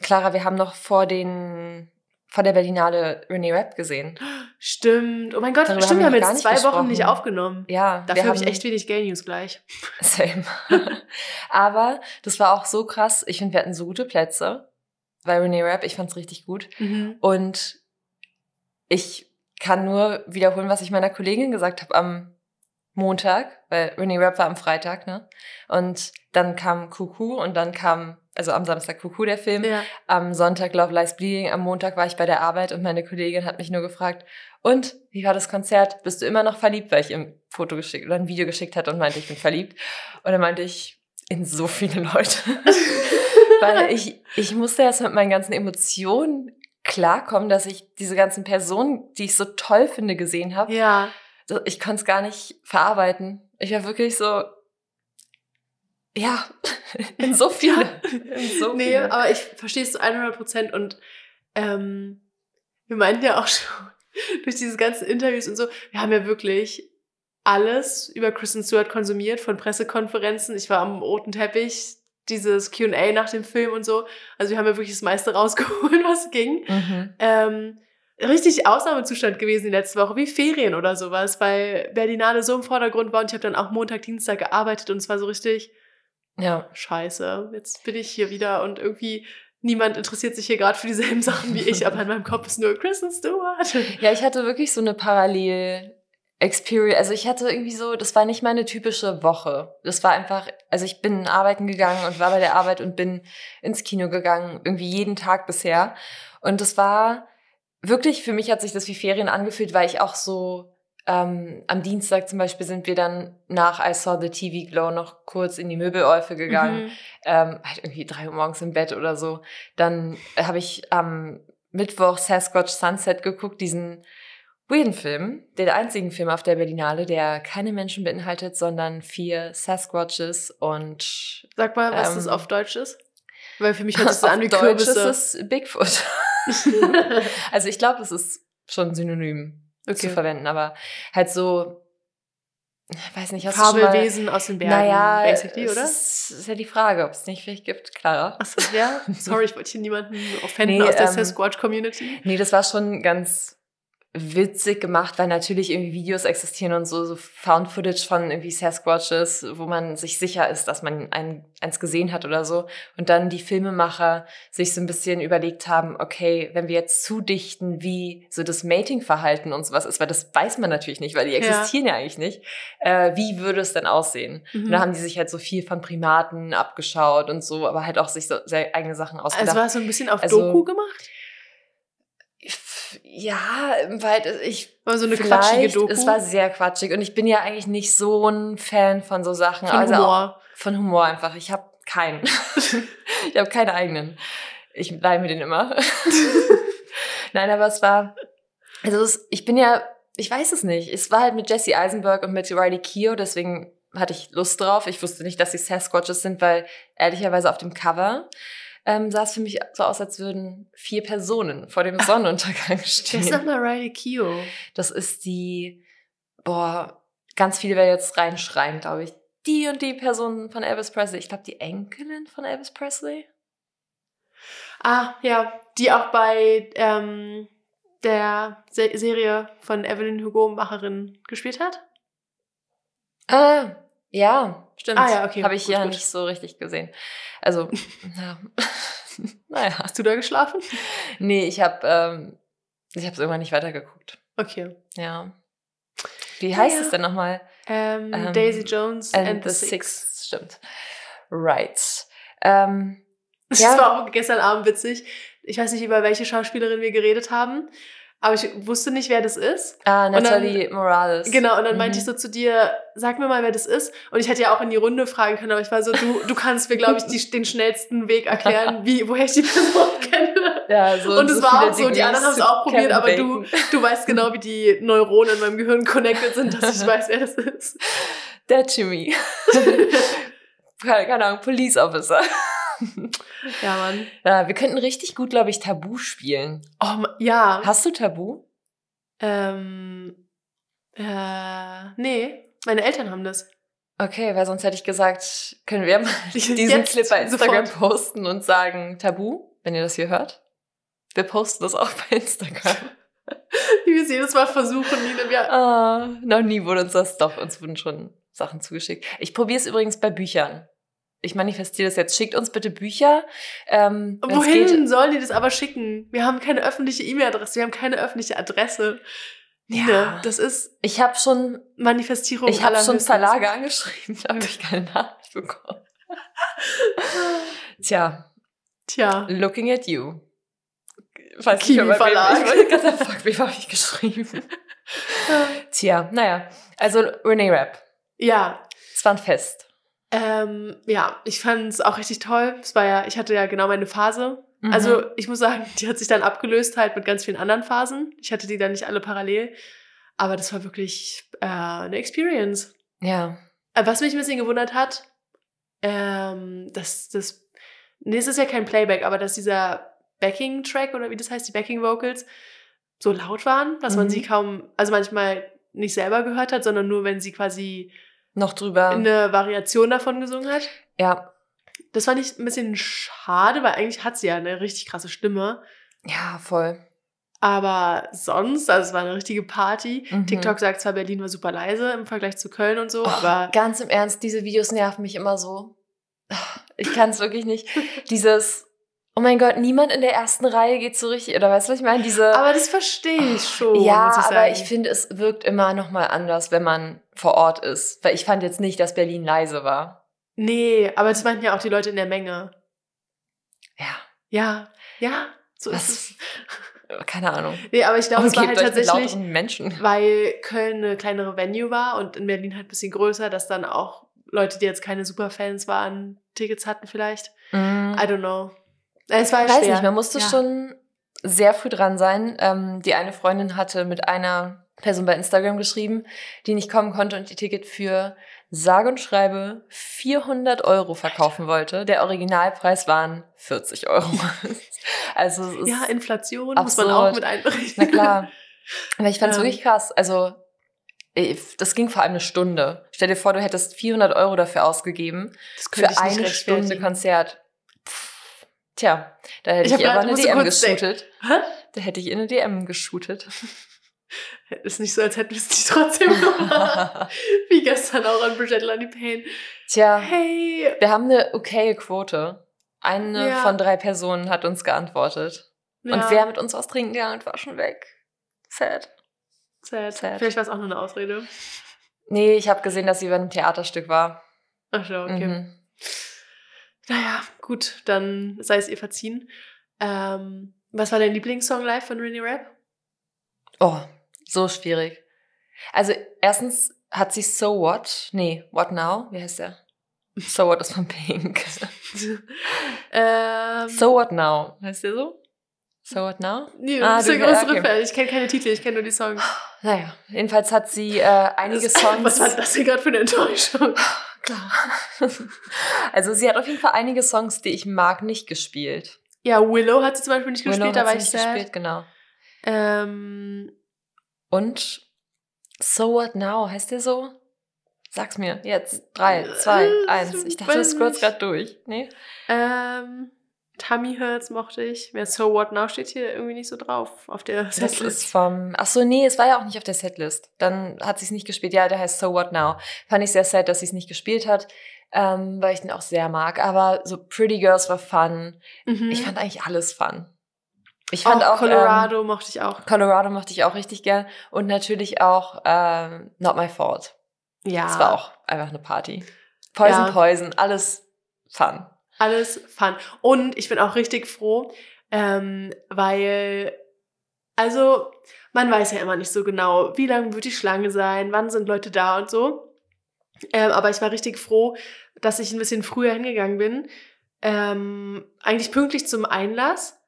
Clara, wir haben noch vor den, vor der Berlinale René Rapp gesehen. Stimmt. Oh mein Gott, Darüber stimmt, wir haben jetzt zwei Wochen nicht gesprochen. aufgenommen. Ja, Dafür habe ich echt wenig Gay News gleich. Same. [laughs] Aber das war auch so krass. Ich finde, wir hatten so gute Plätze bei René Rapp. Ich fand's richtig gut. Mhm. Und ich kann nur wiederholen, was ich meiner Kollegin gesagt habe am Montag, weil René Rapp war am Freitag, ne? Und dann kam Kuku und dann kam, also am Samstag Kuku der Film, Ja. am Sonntag Love Lies Bleeding, am Montag war ich bei der Arbeit und meine Kollegin hat mich nur gefragt, und wie war das Konzert? Bist du immer noch verliebt? Weil ich ihm ein Foto geschickt oder ein Video geschickt hatte und meinte, ich bin verliebt. Und dann meinte ich, in so viele Leute. [laughs] Weil ich, ich musste erst mit meinen ganzen Emotionen klarkommen, dass ich diese ganzen Personen, die ich so toll finde, gesehen habe. Ja. Ich konnte es gar nicht verarbeiten. Ich war wirklich so, ja, [laughs] in so viele. In so nee, viele. aber ich verstehe es zu 100 Prozent und ähm, wir meinten ja auch schon [laughs] durch diese ganzen Interviews und so, wir haben ja wirklich alles über Kristen Stewart konsumiert, von Pressekonferenzen. Ich war am roten Teppich, dieses Q&A nach dem Film und so. Also wir haben ja wirklich das meiste [laughs] rausgeholt, was ging. Mhm. Ähm, richtig Ausnahmezustand gewesen die letzte Woche, wie Ferien oder sowas, weil Berlinale so im Vordergrund war und ich habe dann auch Montag, Dienstag gearbeitet und es war so richtig, Ja. scheiße, jetzt bin ich hier wieder und irgendwie niemand interessiert sich hier gerade für dieselben Sachen wie ich, aber in meinem Kopf ist nur Kristen Stewart. Ja, ich hatte wirklich so eine Parallel Experience. Also ich hatte irgendwie so, das war nicht meine typische Woche. Das war einfach, also ich bin arbeiten gegangen und war bei der Arbeit und bin ins Kino gegangen, irgendwie jeden Tag bisher. Und das war wirklich, für mich hat sich das wie Ferien angefühlt, weil ich auch so ähm, am Dienstag zum Beispiel sind wir dann nach I Saw the TV Glow noch kurz in die Möbeläufe gegangen. Mhm. ähm, halt irgendwie drei Uhr morgens im Bett oder so. Dann habe ich am Mittwoch Sasquatch Sunset geguckt, diesen weirden Film, den einzigen Film auf der Berlinale, der keine Menschen beinhaltet, sondern vier Sasquatches und Sag mal, was Ähm, das auf Deutsch ist. Weil für mich hört [laughs] das auf an wie Deutsch Kürbisse. ist es Bigfoot. [laughs] [laughs] also ich glaube, es ist schon synonym zu okay. verwenden, aber halt so, ich weiß nicht, hast Fabelwesen aus den Bergen, naja, basically, es oder? Ist, ist ja die Frage, ob es nicht vielleicht gibt, Clara. Achso, ja. Sorry, ich wollte hier niemanden offenden Nee, aus der ähm, Sasquatch-Community. Nee, das war schon ganz witzig gemacht, weil natürlich irgendwie Videos existieren und so, so Found Footage von irgendwie Sasquatches, wo man sich sicher ist, dass man ein, eins gesehen hat oder so. Und dann die Filmemacher sich so ein bisschen überlegt haben, okay, wenn wir jetzt zudichten, wie so das Mating-Verhalten und sowas ist, weil das weiß man natürlich nicht, weil die Ja. existieren ja, eigentlich nicht, äh, wie würde es denn aussehen? Mhm. Und da haben die sich halt so viel von Primaten abgeschaut und so, aber halt auch sich so sehr eigene Sachen ausgedacht. Also war es so ein bisschen auf Also- Doku gemacht? Ja, weil ich War so eine quatschige Doku? Es war sehr quatschig und ich bin ja eigentlich nicht so ein Fan von so Sachen. von also Humor. von Humor einfach. Ich habe keinen. [laughs] ich habe keine eigenen. Ich leih mir den immer. [laughs] Nein, aber es war, also es, ich bin ja, ich weiß es nicht. Es war halt mit Jesse Eisenberg und mit Riley Keough, deswegen hatte ich Lust drauf. Ich wusste nicht, dass sie Sasquatches sind, weil ehrlicherweise auf dem Cover ähm, sah es für mich so aus, als würden vier Personen vor dem Sonnenuntergang [laughs] stehen. ist nochmal Riley Keough? Das ist die, boah, ganz viele werden jetzt reinschreien, glaube ich. Die und die Person von Elvis Presley. Ich glaube, die Enkelin von Elvis Presley. Ah, ja, die auch bei ähm, der Se Serie von Evelyn Hugo Macherin gespielt hat. Ah, ja, stimmt. Ah, ja, okay, Habe ich gut, ja gut. nicht so richtig gesehen. Also, [laughs] ja. [laughs] naja. Hast du da geschlafen? Nee, ich habe ähm, ich es irgendwann nicht weitergeguckt. Okay. Ja. Wie heißt Ja. es denn nochmal? Ähm, Ähm, Daisy Jones And, and, the the Six. Six. Stimmt. Right. Ähm, [laughs] Das Ja. war auch gestern Abend witzig. Ich weiß nicht, über welche Schauspielerin wir geredet haben, aber ich wusste nicht, wer das ist. ah, dann- Natalie Morales. Genau, und dann Mhm. meinte ich so zu dir, sag mir mal, wer das ist. Und ich hätte ja auch in die Runde fragen können, aber ich war so, du, du kannst mir, glaube ich, die, den schnellsten Weg erklären, wie, woher ich die Person [laughs] kenne. Ja, so, Und es so war auch so, die anderen haben es auch probiert, Kevin aber du, Bacon. du weißt genau, wie die Neuronen in meinem Gehirn connected sind, dass ich weiß, wer das ist. Der Jimmy. keine, keine Ahnung, Police Officer. [laughs] Ja, Mann. Ja, wir könnten richtig gut, glaube ich, Tabu spielen. Oh, ja. Hast du Tabu? Ähm, äh, nee, meine Eltern haben das. Okay, weil sonst hätte ich gesagt, können wir mal diesen Jetzt, Clip bei Instagram sofort. posten und sagen Tabu, wenn ihr das hier hört. Wir posten das auch [laughs] bei Instagram. [laughs] Wie wir es jedes Mal versuchen, Nina. Wir, Ah, noch nie wurde uns das doch, uns wurden schon Sachen zugeschickt. Ich probiere es übrigens bei Büchern. Ich manifestiere das jetzt. Schickt uns bitte Bücher. Ähm, wohin geht. sollen die das aber schicken? Wir haben keine öffentliche E-Mail-Adresse, wir haben keine öffentliche Adresse. Nina, Ja. das ist Ich habe schon, Manifestierung. ich habe schon. Verlage angeschrieben, da habe ich keine Nachricht bekommen. [laughs] Tja, Tja. looking at you. Weiß Kiwi er- Verlag. Ich wollte gerade sagen, fuck, wie habe ich geschrieben? [laughs] Tja, naja. Also Renee Rapp. Ja, Es war ein Fest. Ähm, ja, ich fand es auch richtig toll. Es war ja, ich hatte ja genau meine Phase. Mhm. Also ich muss sagen, [laughs] die hat sich dann abgelöst halt mit ganz vielen anderen Phasen. Ich hatte die dann nicht alle parallel. Aber das war wirklich äh, eine Experience. ja. Äh, Was mich ein bisschen gewundert hat, ähm, dass das, nee, es ist ja kein Playback, aber dass dieser Backing-Track oder wie das heißt, die Backing-Vocals so laut waren, dass man Mhm. sie kaum, also manchmal nicht selber gehört hat, sondern nur, wenn sie quasi Noch drüber. eine Variation davon gesungen hat. ja. Das fand ich ein bisschen schade, weil eigentlich hat sie ja eine richtig krasse Stimme. Ja, voll. Aber sonst, also es war eine richtige Party. Mhm. TikTok sagt zwar, Berlin war super leise im Vergleich zu Köln und so, Oh, aber ganz im Ernst, diese Videos nerven mich immer so. Ich kann es wirklich nicht. [laughs] Dieses, oh mein Gott, niemand in der ersten Reihe geht so richtig, oder weißt du, was ich meine? Diese, Aber das verstehe ich schon. ja, ich aber ich finde, es wirkt immer noch mal anders, wenn man vor Ort ist. Weil ich fand jetzt nicht, dass Berlin leise war. Nee, aber das meinten ja auch die Leute in der Menge. Ja, Ja, ja, so Was? ist es. keine Ahnung. Nee, aber ich glaube, es war halt tatsächlich, Menschen. weil Köln eine kleinere Venue war und in Berlin halt ein bisschen größer, dass dann auch Leute, die jetzt keine Superfans waren, Tickets hatten vielleicht. Mhm. I don't know. Es war Ich weiß schwer. nicht, man musste Ja. schon sehr früh dran sein. Ähm, die eine Freundin hatte mit einer Person bei Instagram geschrieben, die nicht kommen konnte und die Ticket für sage und schreibe 400 Euro verkaufen wollte. Der Originalpreis waren 40 Euro. [laughs] also Ja, Inflation muss man absurd. auch mit einberechnen. na klar. Aber ich fand es Ähm. wirklich krass. Also das ging vor allem eine Stunde. Stell dir vor, du hättest 400 Euro dafür ausgegeben Das für eine Stunde. Konzert. Tja, da hätte Ich ich, aber eine DM geshootet. Da hätte ich in eine DM geshootet. [laughs] Ist nicht so, als hätten wir es nicht trotzdem gemacht. [laughs] Wie gestern auch an Bridget Lonnie Payne. Tja, Hey, wir haben eine okaye Quote. Eine Ja. von drei Personen hat uns geantwortet. ja, Und wer mit uns was trinken gegangen und war schon weg. Sad. sad. sad. Vielleicht war es auch nur eine Ausrede. Nee, ich habe gesehen, dass sie bei einem Theaterstück war. Ach so, okay. Mhm. Naja, gut, dann sei es ihr verziehen. Ähm, was war dein Lieblingssong live von Rennie Rap? Oh, so schwierig. Also, erstens hat sie So What? Nee, What Now? Wie heißt der? [laughs] So What ist von Pink. [laughs] ähm, So What Now? Heißt der so? So What Now? nee, Ah, das ist du- der größere okay. Fan. Ich kenne keine Titel, ich kenne nur die Songs. Naja, jedenfalls hat sie äh, einige Songs. [laughs] Was war das denn gerade für eine Enttäuschung? Klar. [laughs] also sie hat auf jeden Fall einige Songs, die ich mag, nicht gespielt. Ja, Willow hat sie zum Beispiel nicht gespielt, Willow war sie ich nicht gespielt, genau. Ähm, Und So What Now, heißt der so? Sag's mir, jetzt. Drei, zwei, Äh, eins. Ich dachte, du scrollst gerade durch. Nee? ähm, Tummy Hurts mochte ich. Wer So What Now steht hier irgendwie nicht so drauf auf der Das Setlist. ist vom. Ach so, nee, es war ja auch nicht auf der Setlist. Dann hat sie es nicht gespielt. Ja, der heißt So What Now. Fand ich sehr sad, dass sie es nicht gespielt hat, ähm, weil ich den auch sehr mag. Aber so Pretty Girls war fun. Mhm. Ich fand eigentlich alles fun. Ich fand auch auch, Colorado mochte ich auch. Ähm, Colorado mochte ich auch richtig gern. Und natürlich auch ähm, Not My Fault. Ja. Das war auch einfach eine Party. Poison, Ja. Poison, alles fun. Alles fun. Und ich bin auch richtig froh, ähm, weil, also, man weiß ja immer nicht so genau, wie lang wird die Schlange sein, wann sind Leute da und so. Ähm, aber ich war richtig froh, dass ich ein bisschen früher hingegangen bin. Ähm, eigentlich pünktlich zum Einlass.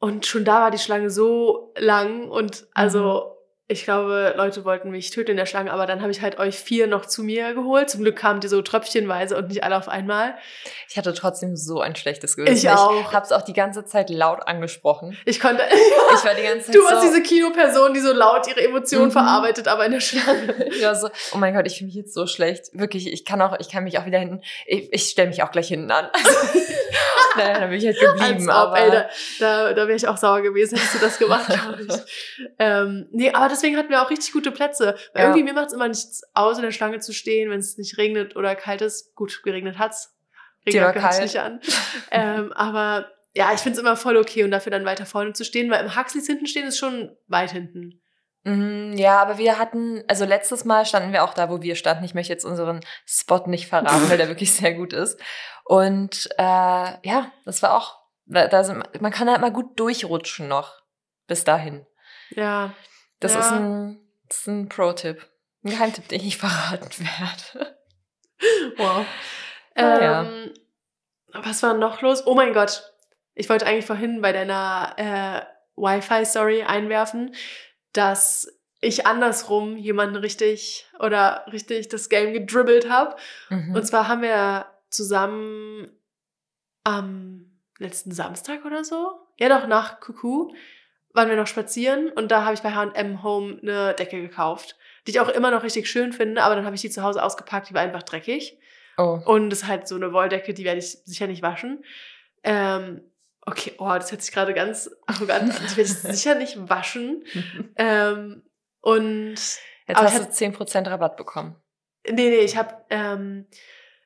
Und schon da war die Schlange so lang und also ich glaube, Leute wollten mich töten in der Schlange, aber dann habe ich halt euch vier noch zu mir geholt. Zum Glück kamen die so tröpfchenweise und nicht alle auf einmal. Ich hatte trotzdem so ein schlechtes Gewissen. Ich auch. Ich habe es auch die ganze Zeit laut angesprochen. Ich konnte. Ich war die ganze Zeit [laughs] du so, warst diese Kinoperson, die so laut ihre Emotionen Mhm. verarbeitet, aber in der Schlange. [laughs] war so, oh mein Gott, ich fühle mich jetzt so schlecht. Wirklich, ich kann auch, ich kann mich auch wieder hinten, ich, ich stelle mich auch gleich hinten an. [laughs] [laughs] naja, da bin ich halt geblieben. Als ob, aber ey, da, da, da wäre ich auch sauer gewesen, hättest du das gemacht, glaube ich. [laughs] ähm, nee, aber deswegen hatten wir auch richtig gute Plätze. Weil Ja. Irgendwie mir macht es immer nichts aus, in der Schlange zu stehen, wenn es nicht regnet oder kalt ist. Gut, geregnet hat's. Dir war Regnet gehört kalt. nicht an. [laughs] ähm, aber ja, ich finde es immer voll okay und dafür dann weiter vorne zu stehen, weil im Huxleys hinten stehen ist schon weit hinten. Mhm, Ja, aber wir hatten, also letztes Mal standen wir auch da, wo wir standen. Ich möchte jetzt unseren Spot nicht verraten, weil der wirklich sehr gut ist. Und äh, ja, das war auch, da da sind, man kann halt mal gut durchrutschen noch bis dahin. Ja. Das Ja. ist ein, das ist ein Pro-Tipp. Ein Geheimtipp, den ich nicht [laughs] verraten werde. Wow. Ah, ja. ähm, Was war noch los? Oh mein Gott. Ich wollte eigentlich vorhin bei deiner äh, Wi-Fi-Story einwerfen, dass ich andersrum jemanden richtig oder richtig das Game gedribbelt habe. Mhm. Und zwar haben wir zusammen am letzten Samstag oder so, ja doch nach Kuku, waren wir noch spazieren und da habe ich bei H&M Home eine Decke gekauft, die ich auch immer noch richtig schön finde, aber dann habe ich die zu Hause ausgepackt, die war einfach dreckig. oh. Und es ist halt so eine Wolldecke, die werde ich sicher nicht waschen. Ähm, okay, oh, das hört sich gerade ganz arrogant an. Die werde ich [laughs] sicher nicht waschen. [laughs] Ähm, und Jetzt aber hast ich du 10% Rabatt bekommen. nee, nee, ich habe ähm,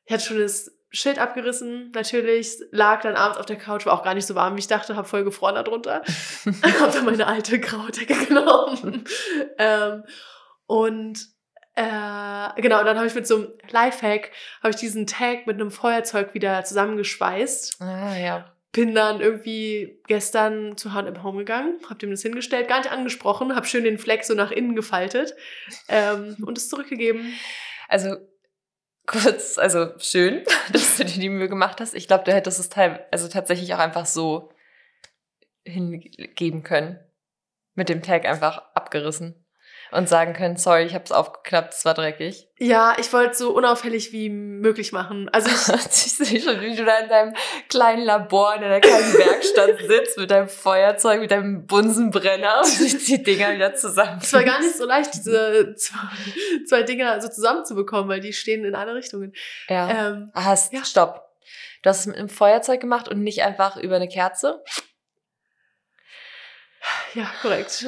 ich hatte schon das Schild abgerissen, natürlich, lag dann abends auf der Couch, war auch gar nicht so warm, wie ich dachte, habe voll gefroren darunter. [laughs] [laughs] habe dann meine alte graue Decke genommen. [laughs] ähm, und äh, genau, und dann habe ich mit so einem Lifehack, habe ich diesen Tag mit einem Feuerzeug wieder zusammengeschweißt. ah, ja. Bin dann irgendwie gestern zu H&M Home gegangen, habe dem das hingestellt, gar nicht angesprochen, habe schön den Fleck so nach innen gefaltet ähm, und es zurückgegeben. Also kurz, also schön, [laughs] dass du dir die Mühe gemacht hast. Ich glaube, du hättest es teil also tatsächlich auch einfach so hingeben können. Mit dem Tag einfach abgerissen. Und sagen können, sorry, ich habe es aufgeklappt, es war dreckig. Ja, ich wollte es so unauffällig wie möglich machen. Also ich, [laughs] Ich sehe schon, wie du da in deinem kleinen Labor in deiner kleinen Werkstatt [laughs] sitzt mit deinem Feuerzeug, mit deinem Bunsenbrenner und sich die Dinger wieder zusammen. es war gar nicht [laughs] so leicht, diese zwei, zwei Dinger so zusammenzubekommen, weil die stehen in alle Richtungen. Ja. Ähm, Ah, hast, ja. stopp. Du hast es mit einem Feuerzeug gemacht und nicht einfach über eine Kerze? Ja, korrekt.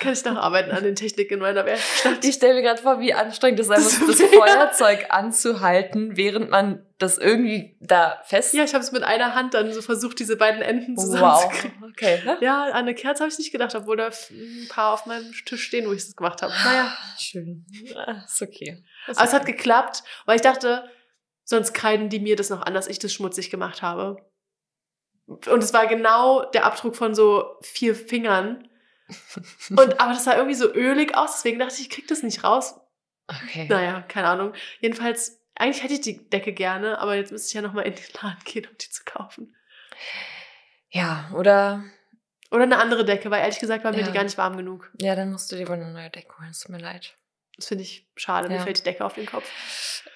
Kann ich noch arbeiten an den Techniken in meiner Werkstatt. Ich stelle mir gerade vor, wie anstrengend es sein muss, das Ja. Feuerzeug anzuhalten, während man das irgendwie da fest. Ja, ich habe es mit einer Hand dann so versucht, diese beiden Enden wow. zusammenzukriegen. Okay. Ne? Ja, an eine Kerze habe ich nicht gedacht, obwohl da ein paar auf meinem Tisch stehen, wo ich das gemacht habe. Naja, Schön. Ah, Ist okay. Ist aber es hat okay. geklappt, weil ich dachte, sonst kreiden die mir das noch an, dass ich das schmutzig gemacht habe. Und es war genau der Abdruck von so vier Fingern. [laughs] Und, aber das sah irgendwie so ölig aus, deswegen dachte ich, ich krieg das nicht raus. Okay. Naja, keine Ahnung. Jedenfalls, eigentlich hätte ich die Decke gerne, aber jetzt müsste ich ja nochmal in den Laden gehen, um die zu kaufen. Ja, oder Oder eine andere Decke, weil ehrlich gesagt war mir Ja. die gar nicht warm genug. ja, dann musst du dir wohl eine neue Decke holen. Es tut mir leid. Das finde ich schade, mir Ja. fällt die Decke auf den Kopf.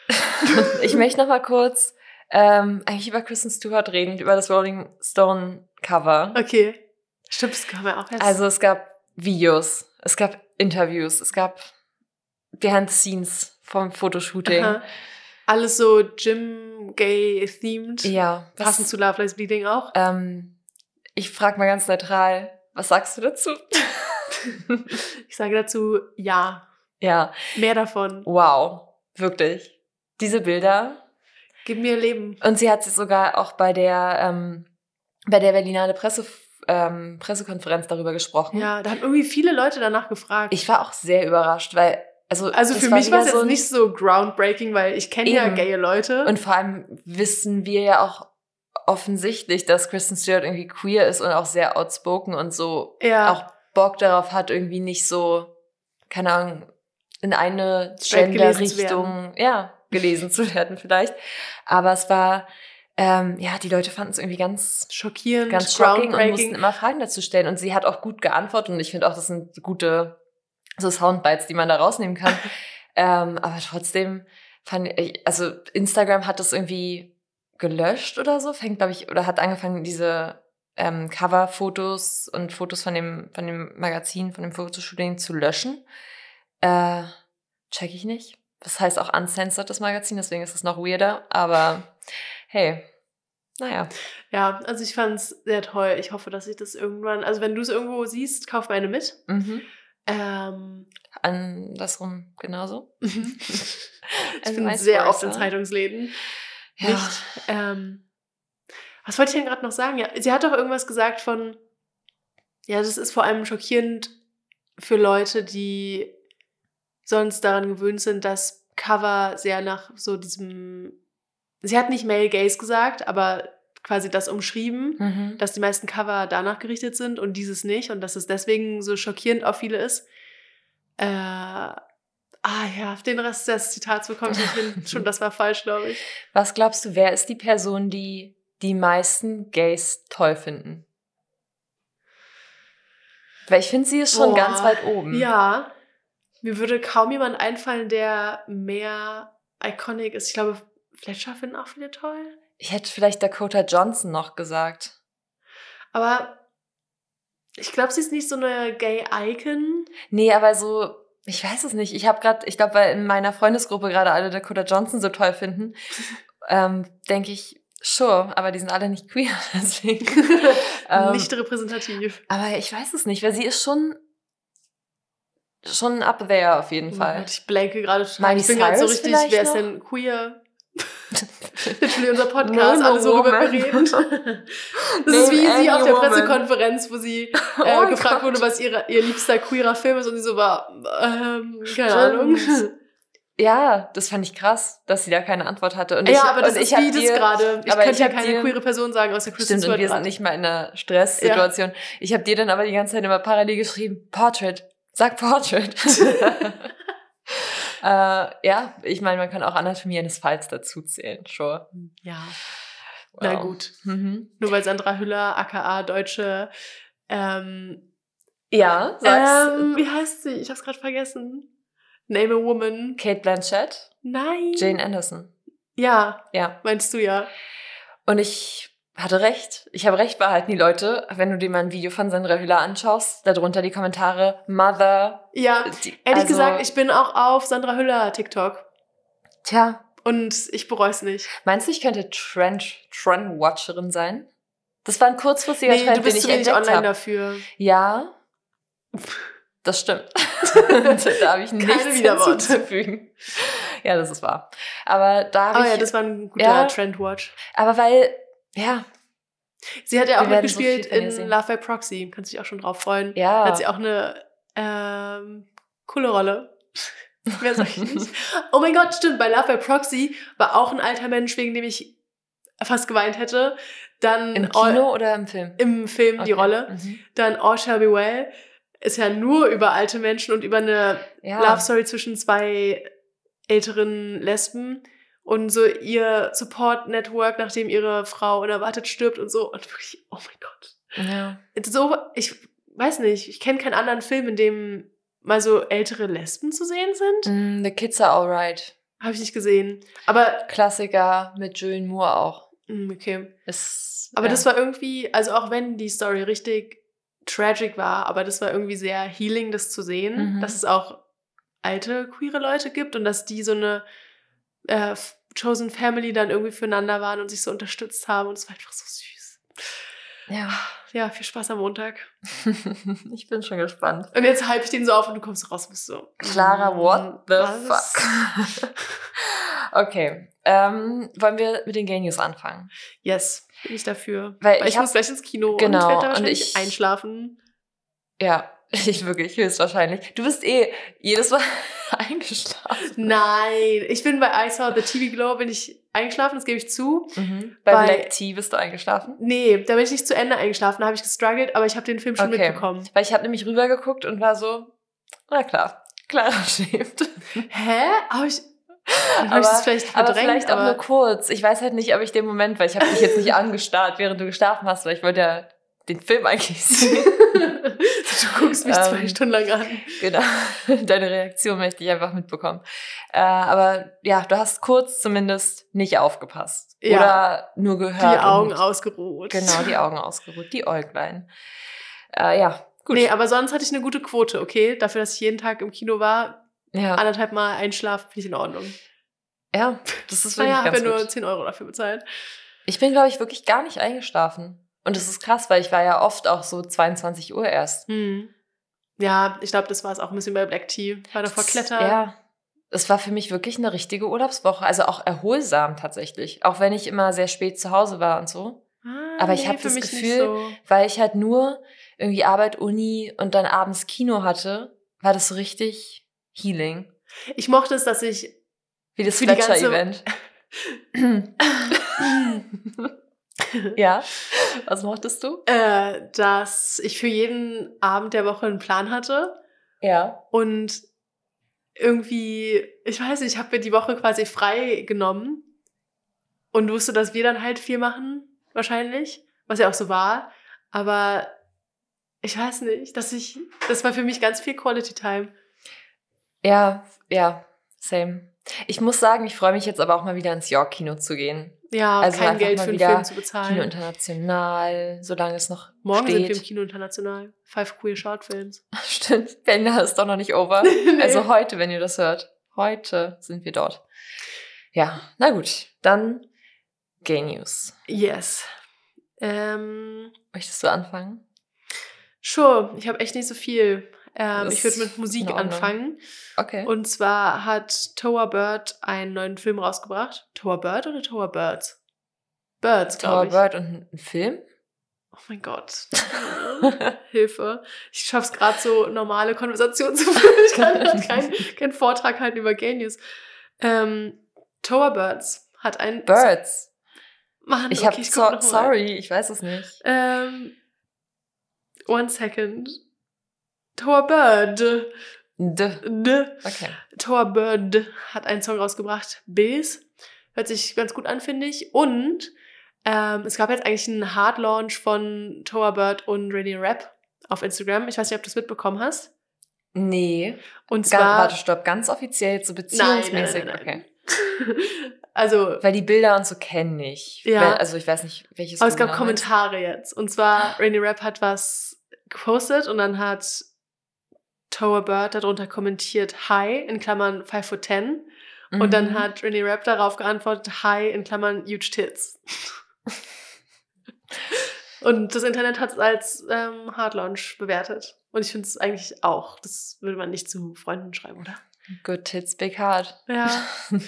[laughs] ich möchte noch mal kurz ähm, eigentlich über Kristen Stewart reden, über das Rolling Stone Cover. Okay. Stimmt, das kann man auch jetzt. Also es gab Videos, es gab Interviews, es gab Behind the Scenes vom Fotoshooting. Aha. Alles so Gym-Gay-themed. Ja, was, Passend zu Love Lies Bleeding auch. ähm, ich frage mal ganz neutral, was sagst du dazu? [laughs] Ich sage dazu ja. ja, Mehr davon. wow, wirklich. Diese Bilder. Gib mir Leben. Und sie hat sich sogar auch bei der, ähm, bei der Berlinale Presse, ähm, Pressekonferenz darüber gesprochen. Ja, da haben irgendwie viele Leute danach gefragt. Ich war auch sehr überrascht, weil, also, also für mich war es jetzt so ein- nicht so groundbreaking, weil ich kenne ja gaye Leute. Und vor allem wissen wir ja auch offensichtlich, dass Kristen Stewart irgendwie queer ist und auch sehr outspoken und so ja, auch Bock darauf hat, irgendwie nicht so, keine Ahnung, in eine Gender-Richtung, ja, gelesen zu werden vielleicht. Aber es war, ähm, ja, die Leute fanden es irgendwie ganz, schockierend, ganz shocking und mussten immer Fragen dazu stellen. Und sie hat auch gut geantwortet und ich finde auch, das sind gute so Soundbites, die man da rausnehmen kann. [laughs] ähm, aber trotzdem fand ich, also Instagram hat das irgendwie gelöscht oder so, fängt, glaube ich, oder hat angefangen, diese ähm, Cover-Fotos und Fotos von dem, von dem Magazin, von dem Fotoshooting zu löschen. Äh, check ich nicht. Das heißt auch uncensored, das Magazin, deswegen ist es noch weirder. Aber hey, naja. Ja, also ich fand es sehr toll. Ich hoffe, dass ich das irgendwann, also wenn du es irgendwo siehst, kauf meine mit. Mhm. Ähm, Andersrum genauso. [laughs] ich bin [laughs] sehr oft in Zeitungsläden. Ja. Nicht. Ähm, was wollte ich denn gerade noch sagen? Ja, sie hat doch irgendwas gesagt von, ja, das ist vor allem schockierend für Leute, die sonst daran gewöhnt sind, dass Cover sehr nach so diesem, sie hat nicht Male Gaze gesagt, aber quasi das umschrieben, Mhm. dass die meisten Cover danach gerichtet sind und dieses nicht und dass es deswegen so schockierend auf viele ist. Äh, ah ja, den Rest des Zitats bekomme ich nicht hin. Schon, [laughs] das war falsch, glaube ich. Was glaubst du, wer ist die Person, die die meisten Gays toll finden? Weil ich finde, sie ist schon Boah, ganz weit oben. Ja, mir würde kaum jemand einfallen, der mehr iconic ist. Ich glaube, Fletcher finden auch viele toll. Ich hätte vielleicht Dakota Johnson noch gesagt. Aber ich glaube, sie ist nicht so eine Gay-Icon. Nee, aber so, ich weiß es nicht. Ich habe gerade, ich glaube, weil in meiner Freundesgruppe gerade alle Dakota Johnson so toll finden, [laughs] ähm, denke ich, sure, aber die sind alle nicht queer, [laughs] deswegen. [laughs] Ähm, nicht repräsentativ. Aber ich weiß es nicht, weil sie ist schon schon up there auf jeden Fall. Ich blanke gerade total. Miley Ich bin gerade so richtig, wer ist denn queer? [laughs] Literally unser Podcast, alle so rüber woman. bereden. [laughs] Das Name ist wie sie auf der woman. Pressekonferenz, wo sie [laughs] äh, Oh gefragt Gott. wurde, was ihre, ihr liebster queerer Film ist und sie so war, ähm, keine. Ahnung. Ja, das fand ich krass, dass sie da keine Antwort hatte. Und ja, ich, aber das ist ich wie das dir- gerade. Ich könnte ich ja keine dir- queere Person sagen, außer Kristen Stimmt, und wir sind nicht mal in einer Stresssituation. Ich habe dir dann aber die ganze Zeit immer parallel geschrieben, Portrait, sag Portrait. [laughs] äh, ja, ich meine, man kann auch Anatomie eines Falls dazu zählen, sure. Ja, Wow. na gut. Mhm. Nur weil Sandra Hüller, aka Deutsche, ähm, Ja, sag's. ähm, wie heißt sie? Ich hab's gerade vergessen. Name a Woman. Kate Blanchett, Nein. Jane Anderson. Ja, Ja. meinst du ja. Und ich hatte recht. Ich habe recht behalten, die Leute. Wenn du dir mal ein Video von Sandra Hüller anschaust, darunter die Kommentare Mother. Ja, Die, ehrlich also, gesagt, ich bin auch auf Sandra Hüller TikTok. Tja, Und ich bereue es nicht. meinst du, ich könnte Trend, Trend-Watcherin sein? Das war ein kurzfristiger Nee, Trend, du bist den zu ich wenig online habe. dafür. Ja, das stimmt. [laughs] da habe ich nichts hinzuzufügen. Ja, das ist wahr. Aber da habe Aber ich... ja, das war ein guter Ja. Trendwatch. aber weil, ja, Sie hat ja auch so mitgespielt ihr in sehen. Love by Proxy. Kannst dich auch schon drauf freuen. ja. Hat sie auch eine ähm, coole Rolle. [laughs] Mehr sag ich nicht. Oh mein Gott, stimmt. Bei Love by Proxy war auch ein alter Mensch, wegen dem ich fast geweint hätte. Dann Im All, Kino oder im Film? im Film die Okay. Rolle. Mhm. Dann All Shall Be Well ist ja nur über alte Menschen und über eine Ja. Love Story zwischen zwei älteren Lesben und so ihr Support Network, nachdem ihre Frau unerwartet stirbt und so. Und wirklich, oh mein Gott. ja. So, ich weiß nicht, ich kenne keinen anderen Film, in dem mal so ältere Lesben zu sehen sind. Mm, The Kids are alright. Habe ich nicht gesehen. Aber, Klassiker mit Julian Moore auch. mm, okay. Ist, Aber ja. das war irgendwie, also auch wenn die Story richtig tragic war, aber das war irgendwie sehr healing, das zu sehen, Mhm. dass es auch alte queere Leute gibt und dass die so eine äh, Chosen Family dann irgendwie füreinander waren und sich so unterstützt haben und es war einfach so süß. Ja. Ja, viel Spaß am Montag. [laughs] ich bin schon gespannt. Und jetzt hype ich den so auf und du kommst raus und bist so. Clara, what the was? fuck? [laughs] okay. Ähm, wollen wir mit den Gay News anfangen? Yes, bin ich dafür. Weil Weil, ich ich muss gleich ins Kino Genau, und werde da und wahrscheinlich ich- einschlafen. Ja, ich wirklich, höchstwahrscheinlich. Du bist eh jedes Mal [laughs] eingeschlafen. Nein, ich bin bei I Saw the TV Glow, bin ich eingeschlafen, das gebe ich zu. Mhm. Bei, Bei- Black Tea bist du eingeschlafen? Nee, da bin ich nicht zu Ende eingeschlafen, da habe ich gestruggelt, aber ich habe den Film schon Okay. mitbekommen. Weil ich habe nämlich rübergeguckt und war so, na klar, Clara schläft. Hä? Habe ich, dann hab ich das vielleicht aber vielleicht auch aber nur kurz. Ich weiß halt nicht, ob ich den Moment, weil ich habe dich jetzt nicht [laughs] angestarrt, während du geschlafen hast, weil ich wollte ja den Film eigentlich [laughs] sehen. du guckst mich zwei Ähm, Stunden lang an. genau. [laughs] Deine Reaktion möchte ich einfach mitbekommen. Äh, aber ja, du hast kurz zumindest nicht aufgepasst. Ja. Oder nur Die gehört. Augen und, ausgeruht. Genau, die Augen ausgeruht, die Äuglein. Äh, ja, gut. Nee, aber sonst hatte ich eine gute Quote, okay? Dafür, dass ich jeden Tag im Kino war, ja. anderthalb Mal einschlafen, finde ich in Ordnung. ja, das ist wirklich Naja, habe ganz ja nur gut. 10 Euro dafür bezahlt. Ich bin, glaube ich, wirklich gar nicht eingeschlafen. Und das ist krass, weil ich war ja oft auch so 22 Uhr erst. Hm. Ja, ich glaube, das war es auch ein bisschen bei Black Tea. War davor Kletter. Ja. Es war für mich wirklich eine richtige Urlaubswoche. Also auch erholsam tatsächlich. Auch wenn ich immer sehr spät zu Hause war und so. Ah, Aber ich hab für das Gefühl, so. Weil ich halt nur irgendwie Arbeit, Uni und dann abends Kino hatte, war das richtig Healing. Ich mochte es, dass ich Wie das Fletcher-Event. [laughs] [clears throat] [coughs] [clears throat] [coughs] [laughs] ja, was mochtest du? äh, dass ich für jeden Abend der Woche einen Plan hatte Ja. und irgendwie, ich weiß nicht, ich habe mir die Woche quasi frei genommen und wusste, dass wir dann halt viel machen, wahrscheinlich, was ja auch so war. Aber ich weiß nicht, dass ich, das war für mich ganz viel Quality Time. Ja, ja, same. Ich muss sagen, ich freue mich jetzt aber auch mal wieder ins York-Kino zu gehen. Ja, Also kein Geld für einen Film zu bezahlen. Kino international, solange es noch Morgen steht. sind wir im Kino international. Five Queer Short Films. [laughs] Stimmt, Bender ist doch noch nicht over. [laughs] Nee. Also heute, wenn ihr das hört. Heute sind wir dort. Ja, na gut. Dann Gay News. Yes. Ähm, Möchtest du anfangen? sure, ich habe echt nicht so viel. Ähm, ich würde mit Musik anfangen. Okay. Und zwar hat Tower Bird einen neuen Film rausgebracht. Tower Bird oder Tower Birds? Birds, glaube ich. Bird und ein Film? Oh mein Gott. [laughs] Hilfe. Ich schaff's gerade so normale Konversationen zu führen. Ich kann halt keinen [laughs] keinen Vortrag halten über News. Ähm, Tower Birds hat einen Birds. Mann, Ich okay, habe ich so, sorry, ich weiß es nicht. Ähm, one second. Tower Bird. D. D. Okay. Tower Bird hat einen Song rausgebracht. Bills. Hört sich ganz gut an, finde ich. Und ähm, es gab jetzt eigentlich einen Hard Launch von Tower Bird und Ready Rap auf Instagram. Ich weiß nicht, ob du es mitbekommen hast. Nee. Und zwar. warte, stopp, ganz offiziell, so beziehungsmäßig. Nein, nein, nein, Okay. [laughs] also, Weil die Bilder und so kenne ich. Ja. Also ich weiß nicht, welches. aber es gab genau. Kommentare jetzt. Und zwar, Rainy Rap hat was gepostet und dann hat Tower Bird darunter kommentiert Hi in Klammern 5 foot 10. Und dann Mhm. hat Rennie Rapp darauf geantwortet, Hi in Klammern huge tits. [laughs] Und das Internet hat es als ähm, Hard Launch bewertet. Und ich finde es eigentlich auch. Das würde man nicht zu Freunden schreiben, oder? Good Tits, Big Heart. Ja. [laughs]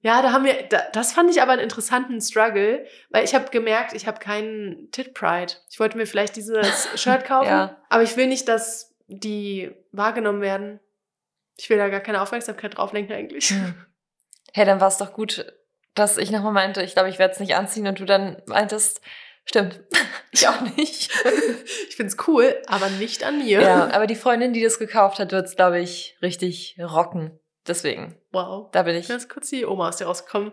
Ja, da haben wir, da, das fand ich aber einen interessanten Struggle, weil ich habe gemerkt, ich habe keinen Tit Pride. Ich wollte mir vielleicht dieses [laughs] Shirt kaufen, Ja. aber ich will nicht, dass die wahrgenommen werden. Ich will da gar keine Aufmerksamkeit drauf lenken eigentlich. Hm. Hey, dann war es doch gut, dass ich nochmal meinte, ich glaube, ich werde es nicht anziehen und du dann meintest, stimmt, [laughs] ich auch nicht. Ich find's cool, aber nicht an mir. ja, aber die Freundin, die das gekauft hat, wird es, glaube ich, richtig rocken. Deswegen, Wow. da bin ich. Ist kurz die Oma aus dir rausgekommen.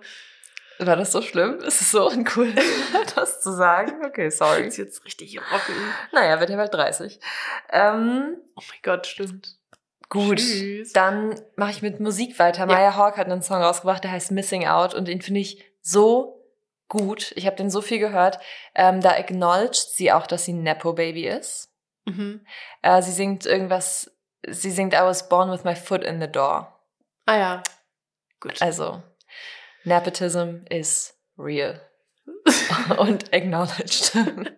War das so schlimm? [laughs] Ist es so uncool, [laughs] das zu sagen? Okay, sorry. Ist jetzt richtig rocken. Naja, wird ja bald 30. Ähm, Oh mein Gott, stimmt. gut. Tschüss. Dann mache ich mit Musik weiter. Ja. Maya Hawk hat einen Song rausgebracht, der heißt Missing Out und den finde ich so gut. Ich habe den so viel gehört. Ähm, da acknowledged sie auch, dass sie ein Nepo-Baby ist. Mhm. Äh, sie singt irgendwas, sie singt I was born with my foot in the door. Ah ja. Gut. Also, Nepotism is real. [laughs] und acknowledged. [laughs]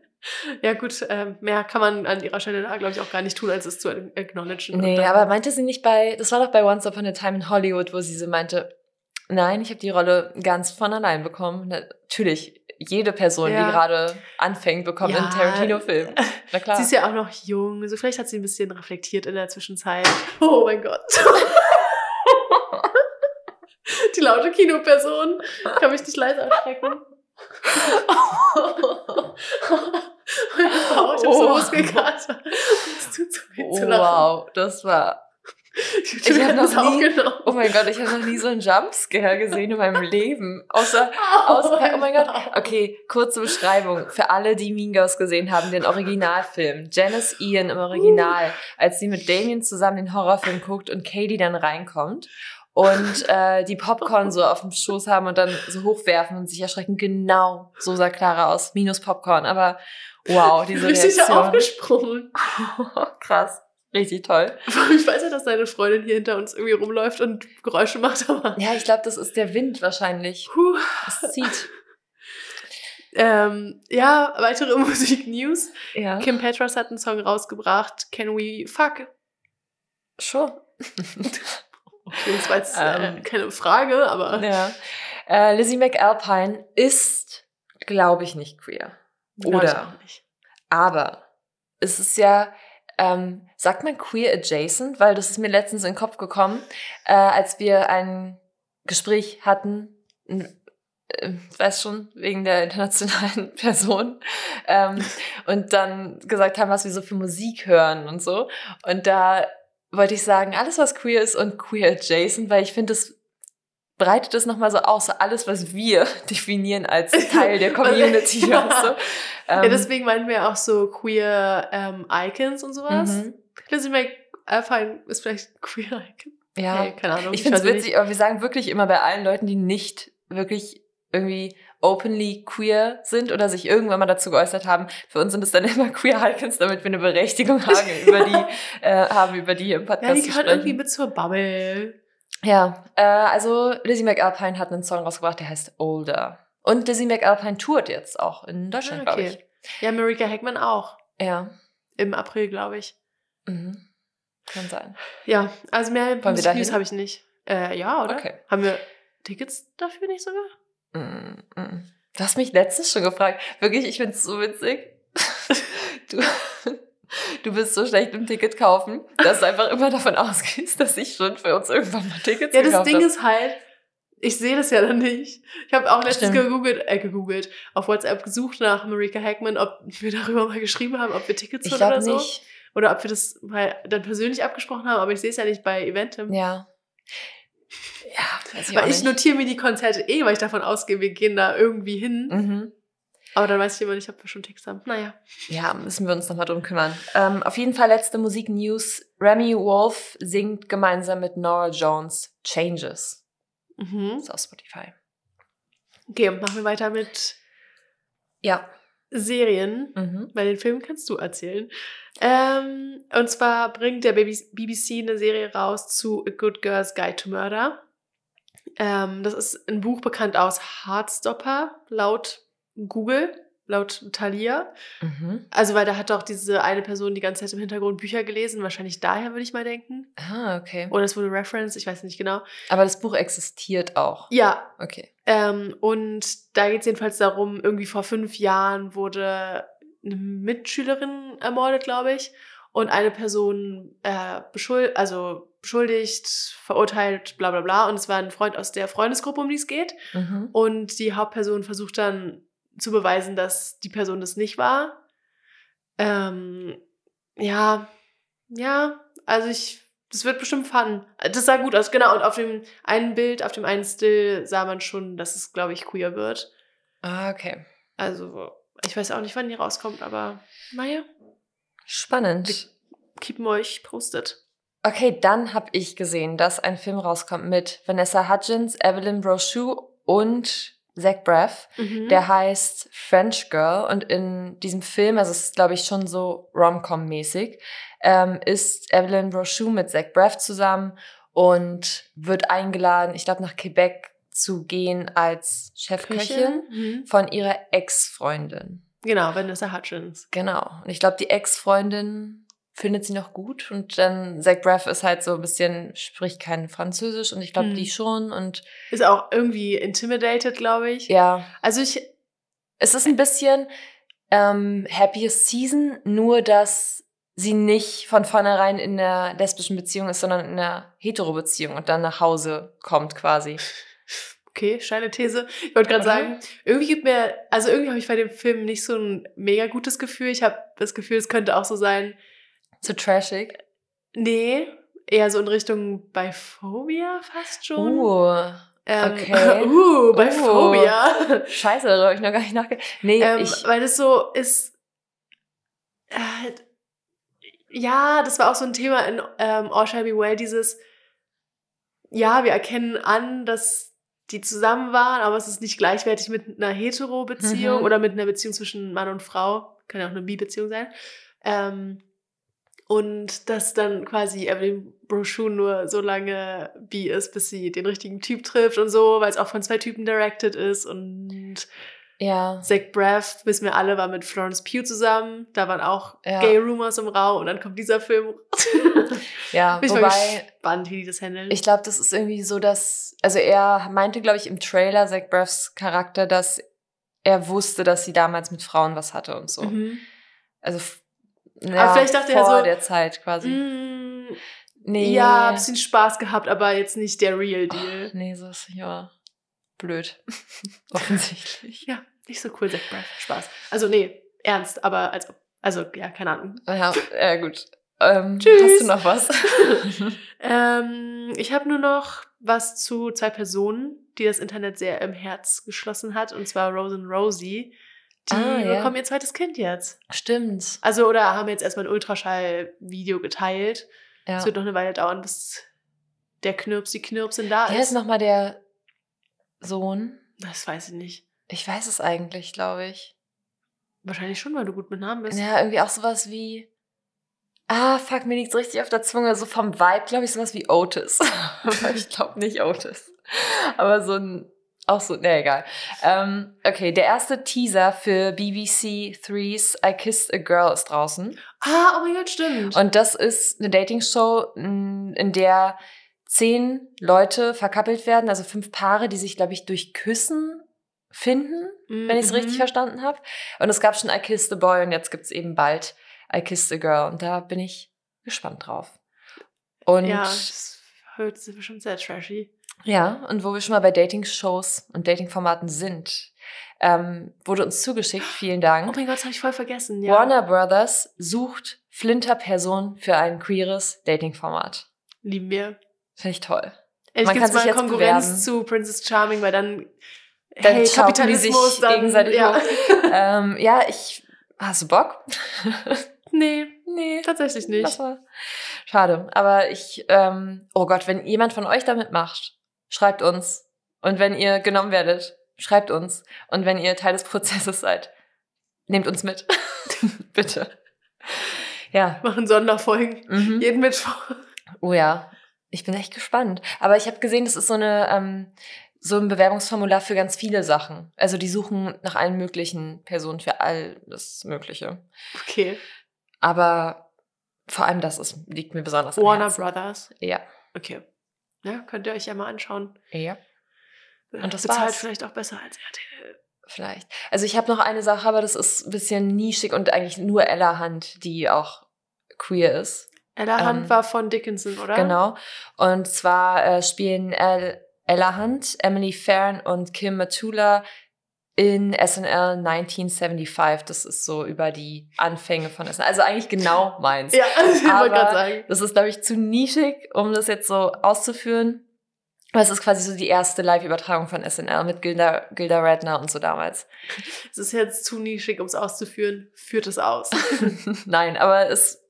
Ja, gut, ähm, mehr kann man an ihrer Stelle da, glaube ich, auch gar nicht tun, als es zu acknowledgen. Nee, aber meinte sie nicht bei, das war doch bei Once Upon a Time in Hollywood, wo sie so meinte, nein, ich habe die Rolle ganz von allein bekommen. Natürlich, jede Person, Ja. die gerade anfängt, bekommt Ja. einen Tarantino-Film. Na [laughs] klar. Sie ist ja auch noch jung, also vielleicht hat sie ein bisschen reflektiert in der Zwischenzeit. Oh mein Gott. [laughs] Die laute Kinoperson. Kann mich nicht leise. Meine Frau, ich hab so Oh. Muskelkater. Das tut so weh Oh, zu lachen. wow, das war Ich habe noch nie, oh mein Gott, ich habe noch nie so einen Jumpscare gesehen in meinem Leben. Außer, außer, oh mein Gott. Okay, kurze Beschreibung. Für alle, die Mean Girls gesehen haben, den Originalfilm. Janice Ian im Original, als sie mit Damien zusammen den Horrorfilm guckt und Katie dann reinkommt und äh, die Popcorn so auf dem Schoß haben und dann so hochwerfen und sich erschrecken. Genau, so sah Clara aus. Minus Popcorn, aber wow, diese Richtig Reaktion. aufgesprungen. [laughs] Krass. Richtig toll. Ich weiß ja, dass deine Freundin hier hinter uns irgendwie rumläuft und Geräusche macht, aber. Ja, ich glaube, das ist der Wind wahrscheinlich. Puh. Es zieht. Ähm, ja, weitere [laughs] Musik-News. Ja. Kim Petras hat einen Song rausgebracht, Can We Fuck? Sure. [laughs] Okay, das war jetzt äh, Ähm. keine Frage, aber Ja. Äh, Lizzie McAlpine ist, glaube ich, nicht queer. Glaub ich Oder? auch nicht. Aber es ist ja, ähm, sagt man queer adjacent, weil das ist mir letztens in den Kopf gekommen, äh, als wir ein Gespräch hatten, äh, ich weiß schon, wegen der internationalen [laughs] Person, ähm, und dann gesagt haben, was wir so für Musik hören und so. Und da wollte ich sagen, alles, was queer ist und queer adjacent, weil ich finde, das breitet es nochmal so aus, so alles, was wir [laughs] definieren als [laughs] Teil der Community. Ja. weißt du? ja, Ähm, deswegen meinen wir auch so queer ähm, Icons und sowas. Mhm. Lizzie McAlpine ist vielleicht queer Icon. Ja, Hey, keine Ahnung. ich finde es witzig, aber wir sagen wirklich immer bei allen Leuten, die nicht wirklich irgendwie openly queer sind oder sich irgendwann mal dazu geäußert haben, für uns sind es dann [laughs] immer queer Icons, damit wir eine Berechtigung [laughs] haben, über die, äh, haben, über die hier im nicht. Ja, Podcast die sprechen. irgendwie mit zur Bubble. Ja, äh, also Lizzie McAlpine hat einen Song rausgebracht, der heißt Older. Und Lizzie McAlpine tourt jetzt auch in Deutschland, Ah, glaube okay. ich. Ja, Marika Heckman auch. Ja. Im April, glaube ich. Mhm. Kann sein. Ja, also mehr hin? habe ich nicht. Äh, ja, oder? Okay. Haben wir Tickets dafür nicht sogar? Mm, mm. Du hast mich letztens schon gefragt. Wirklich, ich find's so witzig. [laughs] Du, du bist so schlecht im Ticket kaufen, dass du einfach immer davon ausgehst, dass ich schon für uns irgendwann mal Tickets Ja, das gekauft Ding habe. ist halt, ich sehe das ja dann nicht. Ich habe auch letztens Stimmt. gegoogelt, äh, gegoogelt, auf WhatsApp gesucht nach Marika Heckman, ob wir darüber mal geschrieben haben, ob wir Tickets ich holen glaube oder so. nicht. Oder ob wir das mal dann persönlich abgesprochen haben, aber ich sehe es ja nicht bei Eventim. Ja. Ja, weiß ich auch weil ich notiere mir die Konzerte eh, weil ich davon ausgehe, wir gehen da irgendwie hin. Mhm. Aber dann weiß ich immer nicht, ob wir schon Tickets haben. Naja. Ja, müssen wir uns nochmal drum kümmern. Ähm, auf jeden Fall letzte Musik-News. Remy Wolf singt gemeinsam mit Nora Jones Changes. Das Mhm. ist auf Spotify. Okay, machen wir weiter mit Ja. Serien. Mhm. Bei den Filmen kannst du erzählen. Ähm, und zwar bringt der BBC eine Serie raus zu A Good Girl's Guide to Murder. Ähm, das ist ein Buch bekannt aus Heartstopper, laut Google, laut Thalia. Mhm. Also, weil da hat auch diese eine Person die ganze Zeit im Hintergrund Bücher gelesen. Wahrscheinlich daher würde ich mal denken. Ah, okay. Oder es wurde Reference, ich weiß nicht genau. Aber das Buch existiert auch. Ja, Okay. Ähm, und da geht es jedenfalls darum, irgendwie vor fünf Jahren wurde eine Mitschülerin ermordet, glaube ich. Und eine Person äh, beschuld also beschuldigt, verurteilt, bla bla bla. Und es war ein Freund aus der Freundesgruppe, um die es geht. Mhm. Und die Hauptperson versucht dann zu beweisen, dass die Person das nicht war. Ähm, ja, ja, also ich, das wird bestimmt fun. Das sah gut aus, genau. Und auf dem einen Bild, auf dem einen Still sah man schon, dass es, glaube ich, queer wird. Ah, okay. Also, ich weiß auch nicht, wann die rauskommt, aber naja, Spannend. keepen euch postet. Okay, dann habe ich gesehen, dass ein Film rauskommt mit Vanessa Hudgens, Evelyn Brochu und Zach Braff. Mhm. Der heißt French Girl und in diesem Film, also es ist glaube ich schon so Rom-Com-mäßig, ähm, ist Evelyn Brochu mit Zach Braff zusammen und wird eingeladen, ich glaube nach Quebec zu gehen als Chefköchin Mhm. von ihrer Ex-Freundin. Genau, Vanessa Hutchins. Genau. Und ich glaube, die Ex-Freundin findet sie noch gut und dann Zach Braff ist halt so ein bisschen, spricht kein Französisch und ich glaube, Hm. die schon und Ist auch irgendwie intimidated, glaube ich. ja, Also ich, es ist ein bisschen ähm, Happiest Season, nur dass sie nicht von vornherein in einer lesbischen Beziehung ist, sondern in einer Hetero-Beziehung und dann nach Hause kommt quasi. okay, steile These. Ich wollte gerade Mhm. sagen, irgendwie gibt mir, also irgendwie habe ich bei dem Film nicht so ein mega gutes Gefühl. Ich habe das Gefühl, es könnte auch so sein, So trashig. nee, eher so in Richtung Biphobia fast schon. Uh, Ähm, okay. [laughs] uh, Biphobia. scheiße, darüber habe ich noch gar nicht nachgedacht. Nee, Ähm, ich, weil das so ist. Äh, ja, das war auch so ein Thema in ähm, All Shall Be Well, dieses, ja, wir erkennen an, dass die zusammen waren, aber es ist nicht gleichwertig mit einer Hetero-Beziehung Mhm. oder mit einer Beziehung zwischen Mann und Frau. Kann ja auch eine Bi-Beziehung sein. Ähm, und dass dann quasi Evelyn Brochun nur so lange bi ist, bis sie den richtigen Typ trifft und so, weil es auch von zwei Typen directed ist und ja. Zach Braff, wissen wir alle, war mit Florence Pugh zusammen. Da waren auch Ja. Gay Rumors im Raum und dann kommt dieser Film. [laughs] Ja, Bin ich mal wobei, gespannt, wie die das handeln. ich glaube, das ist irgendwie so, dass, also er meinte, glaube ich, im Trailer, Zach Braffs Charakter, dass er wusste, dass sie damals mit Frauen was hatte und so. Mhm. Also, ja, vielleicht dachte er vor so, der Zeit quasi. Mm, Nee. Ja, ein bisschen Spaß gehabt, aber jetzt nicht der Real Deal. Nee, so ist ja blöd. [laughs] Offensichtlich. Ja, nicht so cool, Zach Braff. Spaß. Also, nee, ernst, aber als. Also, ja, keine Ahnung. Ja, ja gut. Ähm, Tschüss. Hast du noch was? [laughs] [laughs] Ähm, ich habe nur noch was zu zwei Personen, die das Internet sehr im Herz geschlossen hat, und zwar Rose und Rosie. Die Ah, ja. bekommen ihr zweites Kind jetzt. Stimmt. Also, oder haben jetzt erstmal ein Ultraschall-Video geteilt. Ja. Es wird noch eine Weile dauern, bis der Knirpsi Knirpsin da Wer ist ist. nochmal der Sohn? Das weiß ich nicht. Ich weiß es eigentlich, glaube ich. Wahrscheinlich schon, weil du gut mit Namen bist. Ja, irgendwie auch sowas wie. Ah, fuck, mir liegt's richtig auf der Zunge. So vom Vibe, glaube ich, sowas wie Otis. [laughs] Ich glaube nicht Otis. Aber so ein. Auch so, ne, egal. Ähm, okay, der erste Teaser für BBC Threes I Kissed a Girl ist draußen. Ah, oh mein Gott, stimmt. Und das ist eine Dating-Show, in der zehn Leute verkappelt werden, also fünf Paare, die sich, glaube ich, durch Küssen finden, wenn ich es richtig Mhm. verstanden habe. Und es gab schon I Kissed a Boy und jetzt gibt's eben bald I Kissed a Girl. Und da bin ich gespannt drauf. Und Ja, ja, das hört sich bestimmt sehr trashy. und wo wir schon mal bei Dating-Shows und Dating-Formaten sind, ähm, wurde uns zugeschickt, vielen Oh Dank. mein Gott, das habe ich voll vergessen. Ja. Warner Brothers sucht Flinter-Person für ein queeres Dating-Format. Lieben wir. Finde ich toll. Man gibt kann sich mal jetzt Konkurrenz bewerben. zu Princess Charming, weil dann, Dann hey, Kapitalismus, sich dann, gegenseitig ja. hoch. [laughs] ähm, ja, ich. Hast du Bock? [laughs] nee, nee. tatsächlich nicht. Das war schade. Aber ich, ähm, oh Gott, wenn jemand von euch damit macht, schreibt uns. Und wenn ihr genommen werdet, schreibt uns. Und wenn ihr Teil des Prozesses seid, nehmt uns mit. [laughs] Bitte. Ja. Machen Sonderfolgen. Mhm. Jeden Mittwoch. Oh ja. Ich bin echt gespannt. Aber ich habe gesehen, das ist so eine, ähm, so ein Bewerbungsformular für ganz viele Sachen. Also die suchen nach allen möglichen Personen für alles Mögliche. Okay. Aber vor allem das ist, liegt mir besonders am Warner Herzen. Brothers. Ja. Okay. Ja, könnt ihr euch ja mal anschauen. Ja. Und das Bezahlt war's. vielleicht auch besser als RTL. Vielleicht. Also ich habe noch eine Sache, aber das ist ein bisschen nischig und eigentlich nur Ella Hunt, die auch queer ist. Ella Hunt Ähm, war von Dickinson, oder? Genau. Und zwar äh, spielen El Ella Hunt, Emily Farron und Kim Matula in SNL 1975. Das ist so über die Anfänge von SNL. Also eigentlich genau meins. Ja, [laughs] ich wollte Aber gerade sagen. Das ist, glaube ich, zu nischig, um das jetzt so auszuführen. Aber es ist quasi so die erste Live-Übertragung von SNL mit Gilda, Gilda Radner und so damals. [laughs] Es ist jetzt zu nischig, um es auszuführen. Führt es aus. [laughs] Nein, aber es,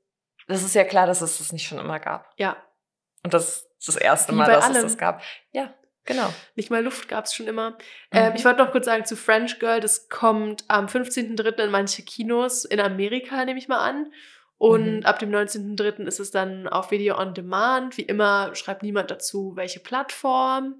das ist ja klar, dass es das nicht schon immer gab. ja. Und das ist das erste Wie Mal, dass allem. es das gab. Ja, genau. Nicht mal Luft gab es schon immer. Ähm, Mhm. ich wollte noch kurz sagen zu French Girl, das kommt am 15.03. in manche Kinos in Amerika, nehme ich mal an. Und Mhm. ab dem 19.03. ist es dann auf Video on Demand. Wie immer schreibt niemand dazu, welche Plattform.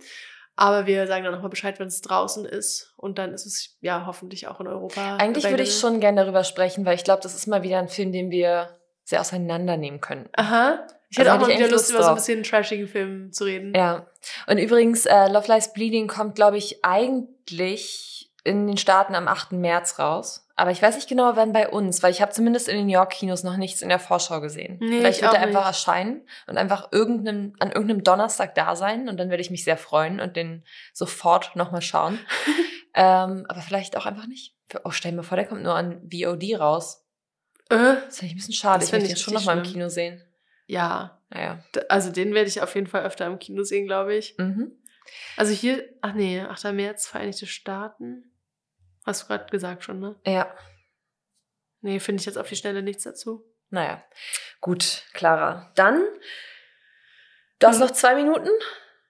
Aber wir sagen dann nochmal Bescheid, wenn es draußen ist. Und dann ist es ja hoffentlich auch in Europa. Eigentlich würde ich schon gerne darüber sprechen, weil ich glaube, das ist mal wieder ein Film, den wir sehr auseinandernehmen können. Aha. Ich Also hätte auch mal wieder Lust, Lust über so ein bisschen trashigen Film zu reden. Ja. Und übrigens, äh, Love Lies Bleeding kommt, glaube ich, eigentlich in den Staaten am 8. März raus. Aber ich weiß nicht genau, wann bei uns, weil ich habe zumindest in den New York Kinos noch nichts in der Vorschau gesehen. Nee, Vielleicht ich wird er einfach nicht. erscheinen und einfach irgendeinem, an irgendeinem Donnerstag da sein und dann werde ich mich sehr freuen und den sofort nochmal schauen. [laughs] ähm, aber vielleicht auch einfach nicht. Oh, stell dir mal vor, der kommt nur an VOD raus. Äh, Das finde ich ein bisschen schade. Das Ich möchte ich den schon nochmal im. Kino sehen. ja. Naja. Also den werde ich auf jeden Fall öfter im Kino sehen, glaube ich. Mhm. Also hier, ach nee, 8. März, Vereinigte Staaten. Hast du gerade gesagt schon, ne? Ja. Nee, finde ich jetzt auf die Schnelle nichts dazu. Naja. Gut, Clara. Dann, du hast Mhm. noch zwei Minuten,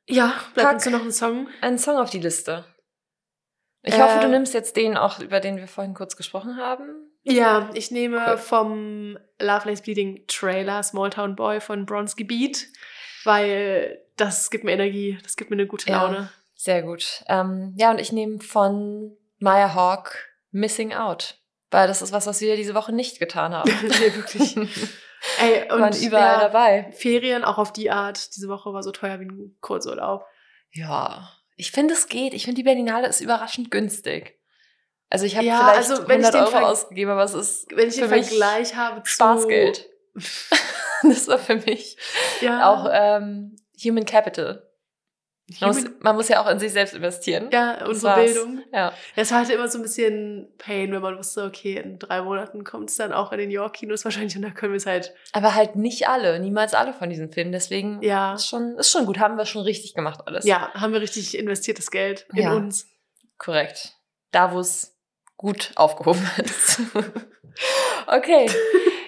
Ja, bleibt Pack. uns nur noch ein Song. einen Song auf die Liste. Ich Äh. hoffe, du nimmst jetzt den auch, über den wir vorhin kurz gesprochen haben. Ja, ich nehme Cool. vom Love Lace Bleeding Trailer Small Town Boy von Bronski Beat, weil das gibt mir Energie, das gibt mir eine gute Ja. Laune. Sehr gut. Ähm, ja, und ich nehme von Maya Hawk Missing Out. Weil das ist was, was wir diese Woche nicht getan haben. [laughs] nee, wirklich. [laughs] Ey, Wir und waren überall ja, dabei. Ferien auch auf die Art. Diese Woche war so teuer wie ein Kurzurlaub. Ja, ich finde, es geht. Ich finde, die Berlinale ist überraschend günstig. Also ich habe Ja, vielleicht also wenn ich 100 den Euro Ver- ausgegeben, aber es ist Wenn ich den für mich Vergleich habe zu Spaßgeld. [laughs] das war für mich Ja, auch ähm, Human Capital. Man muss, man muss ja auch in sich selbst investieren. ja Das unsere war's. Bildung. Ja. Es war halt immer so ein bisschen Pain, wenn man wusste, okay, in drei Monaten kommt es dann auch in den York-Kinos wahrscheinlich und da können wir es halt, Aber halt nicht alle, niemals alle von diesen Filmen. Deswegen ja, ist, schon, ist schon gut. Haben wir schon richtig gemacht alles. ja, haben wir richtig investiertes Geld in Ja. uns. Korrekt. Da, wo es gut aufgehoben [laughs] ist. okay.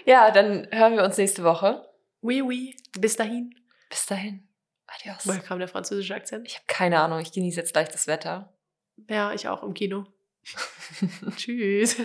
Ja, dann hören wir uns nächste Woche. Oui, oui. Bis dahin. Bis dahin. Adios. Woher kam der französische Akzent? Ich habe keine Ahnung. Ich genieße jetzt gleich das Wetter. Ja, ich auch im Kino. [laughs] Tschüss.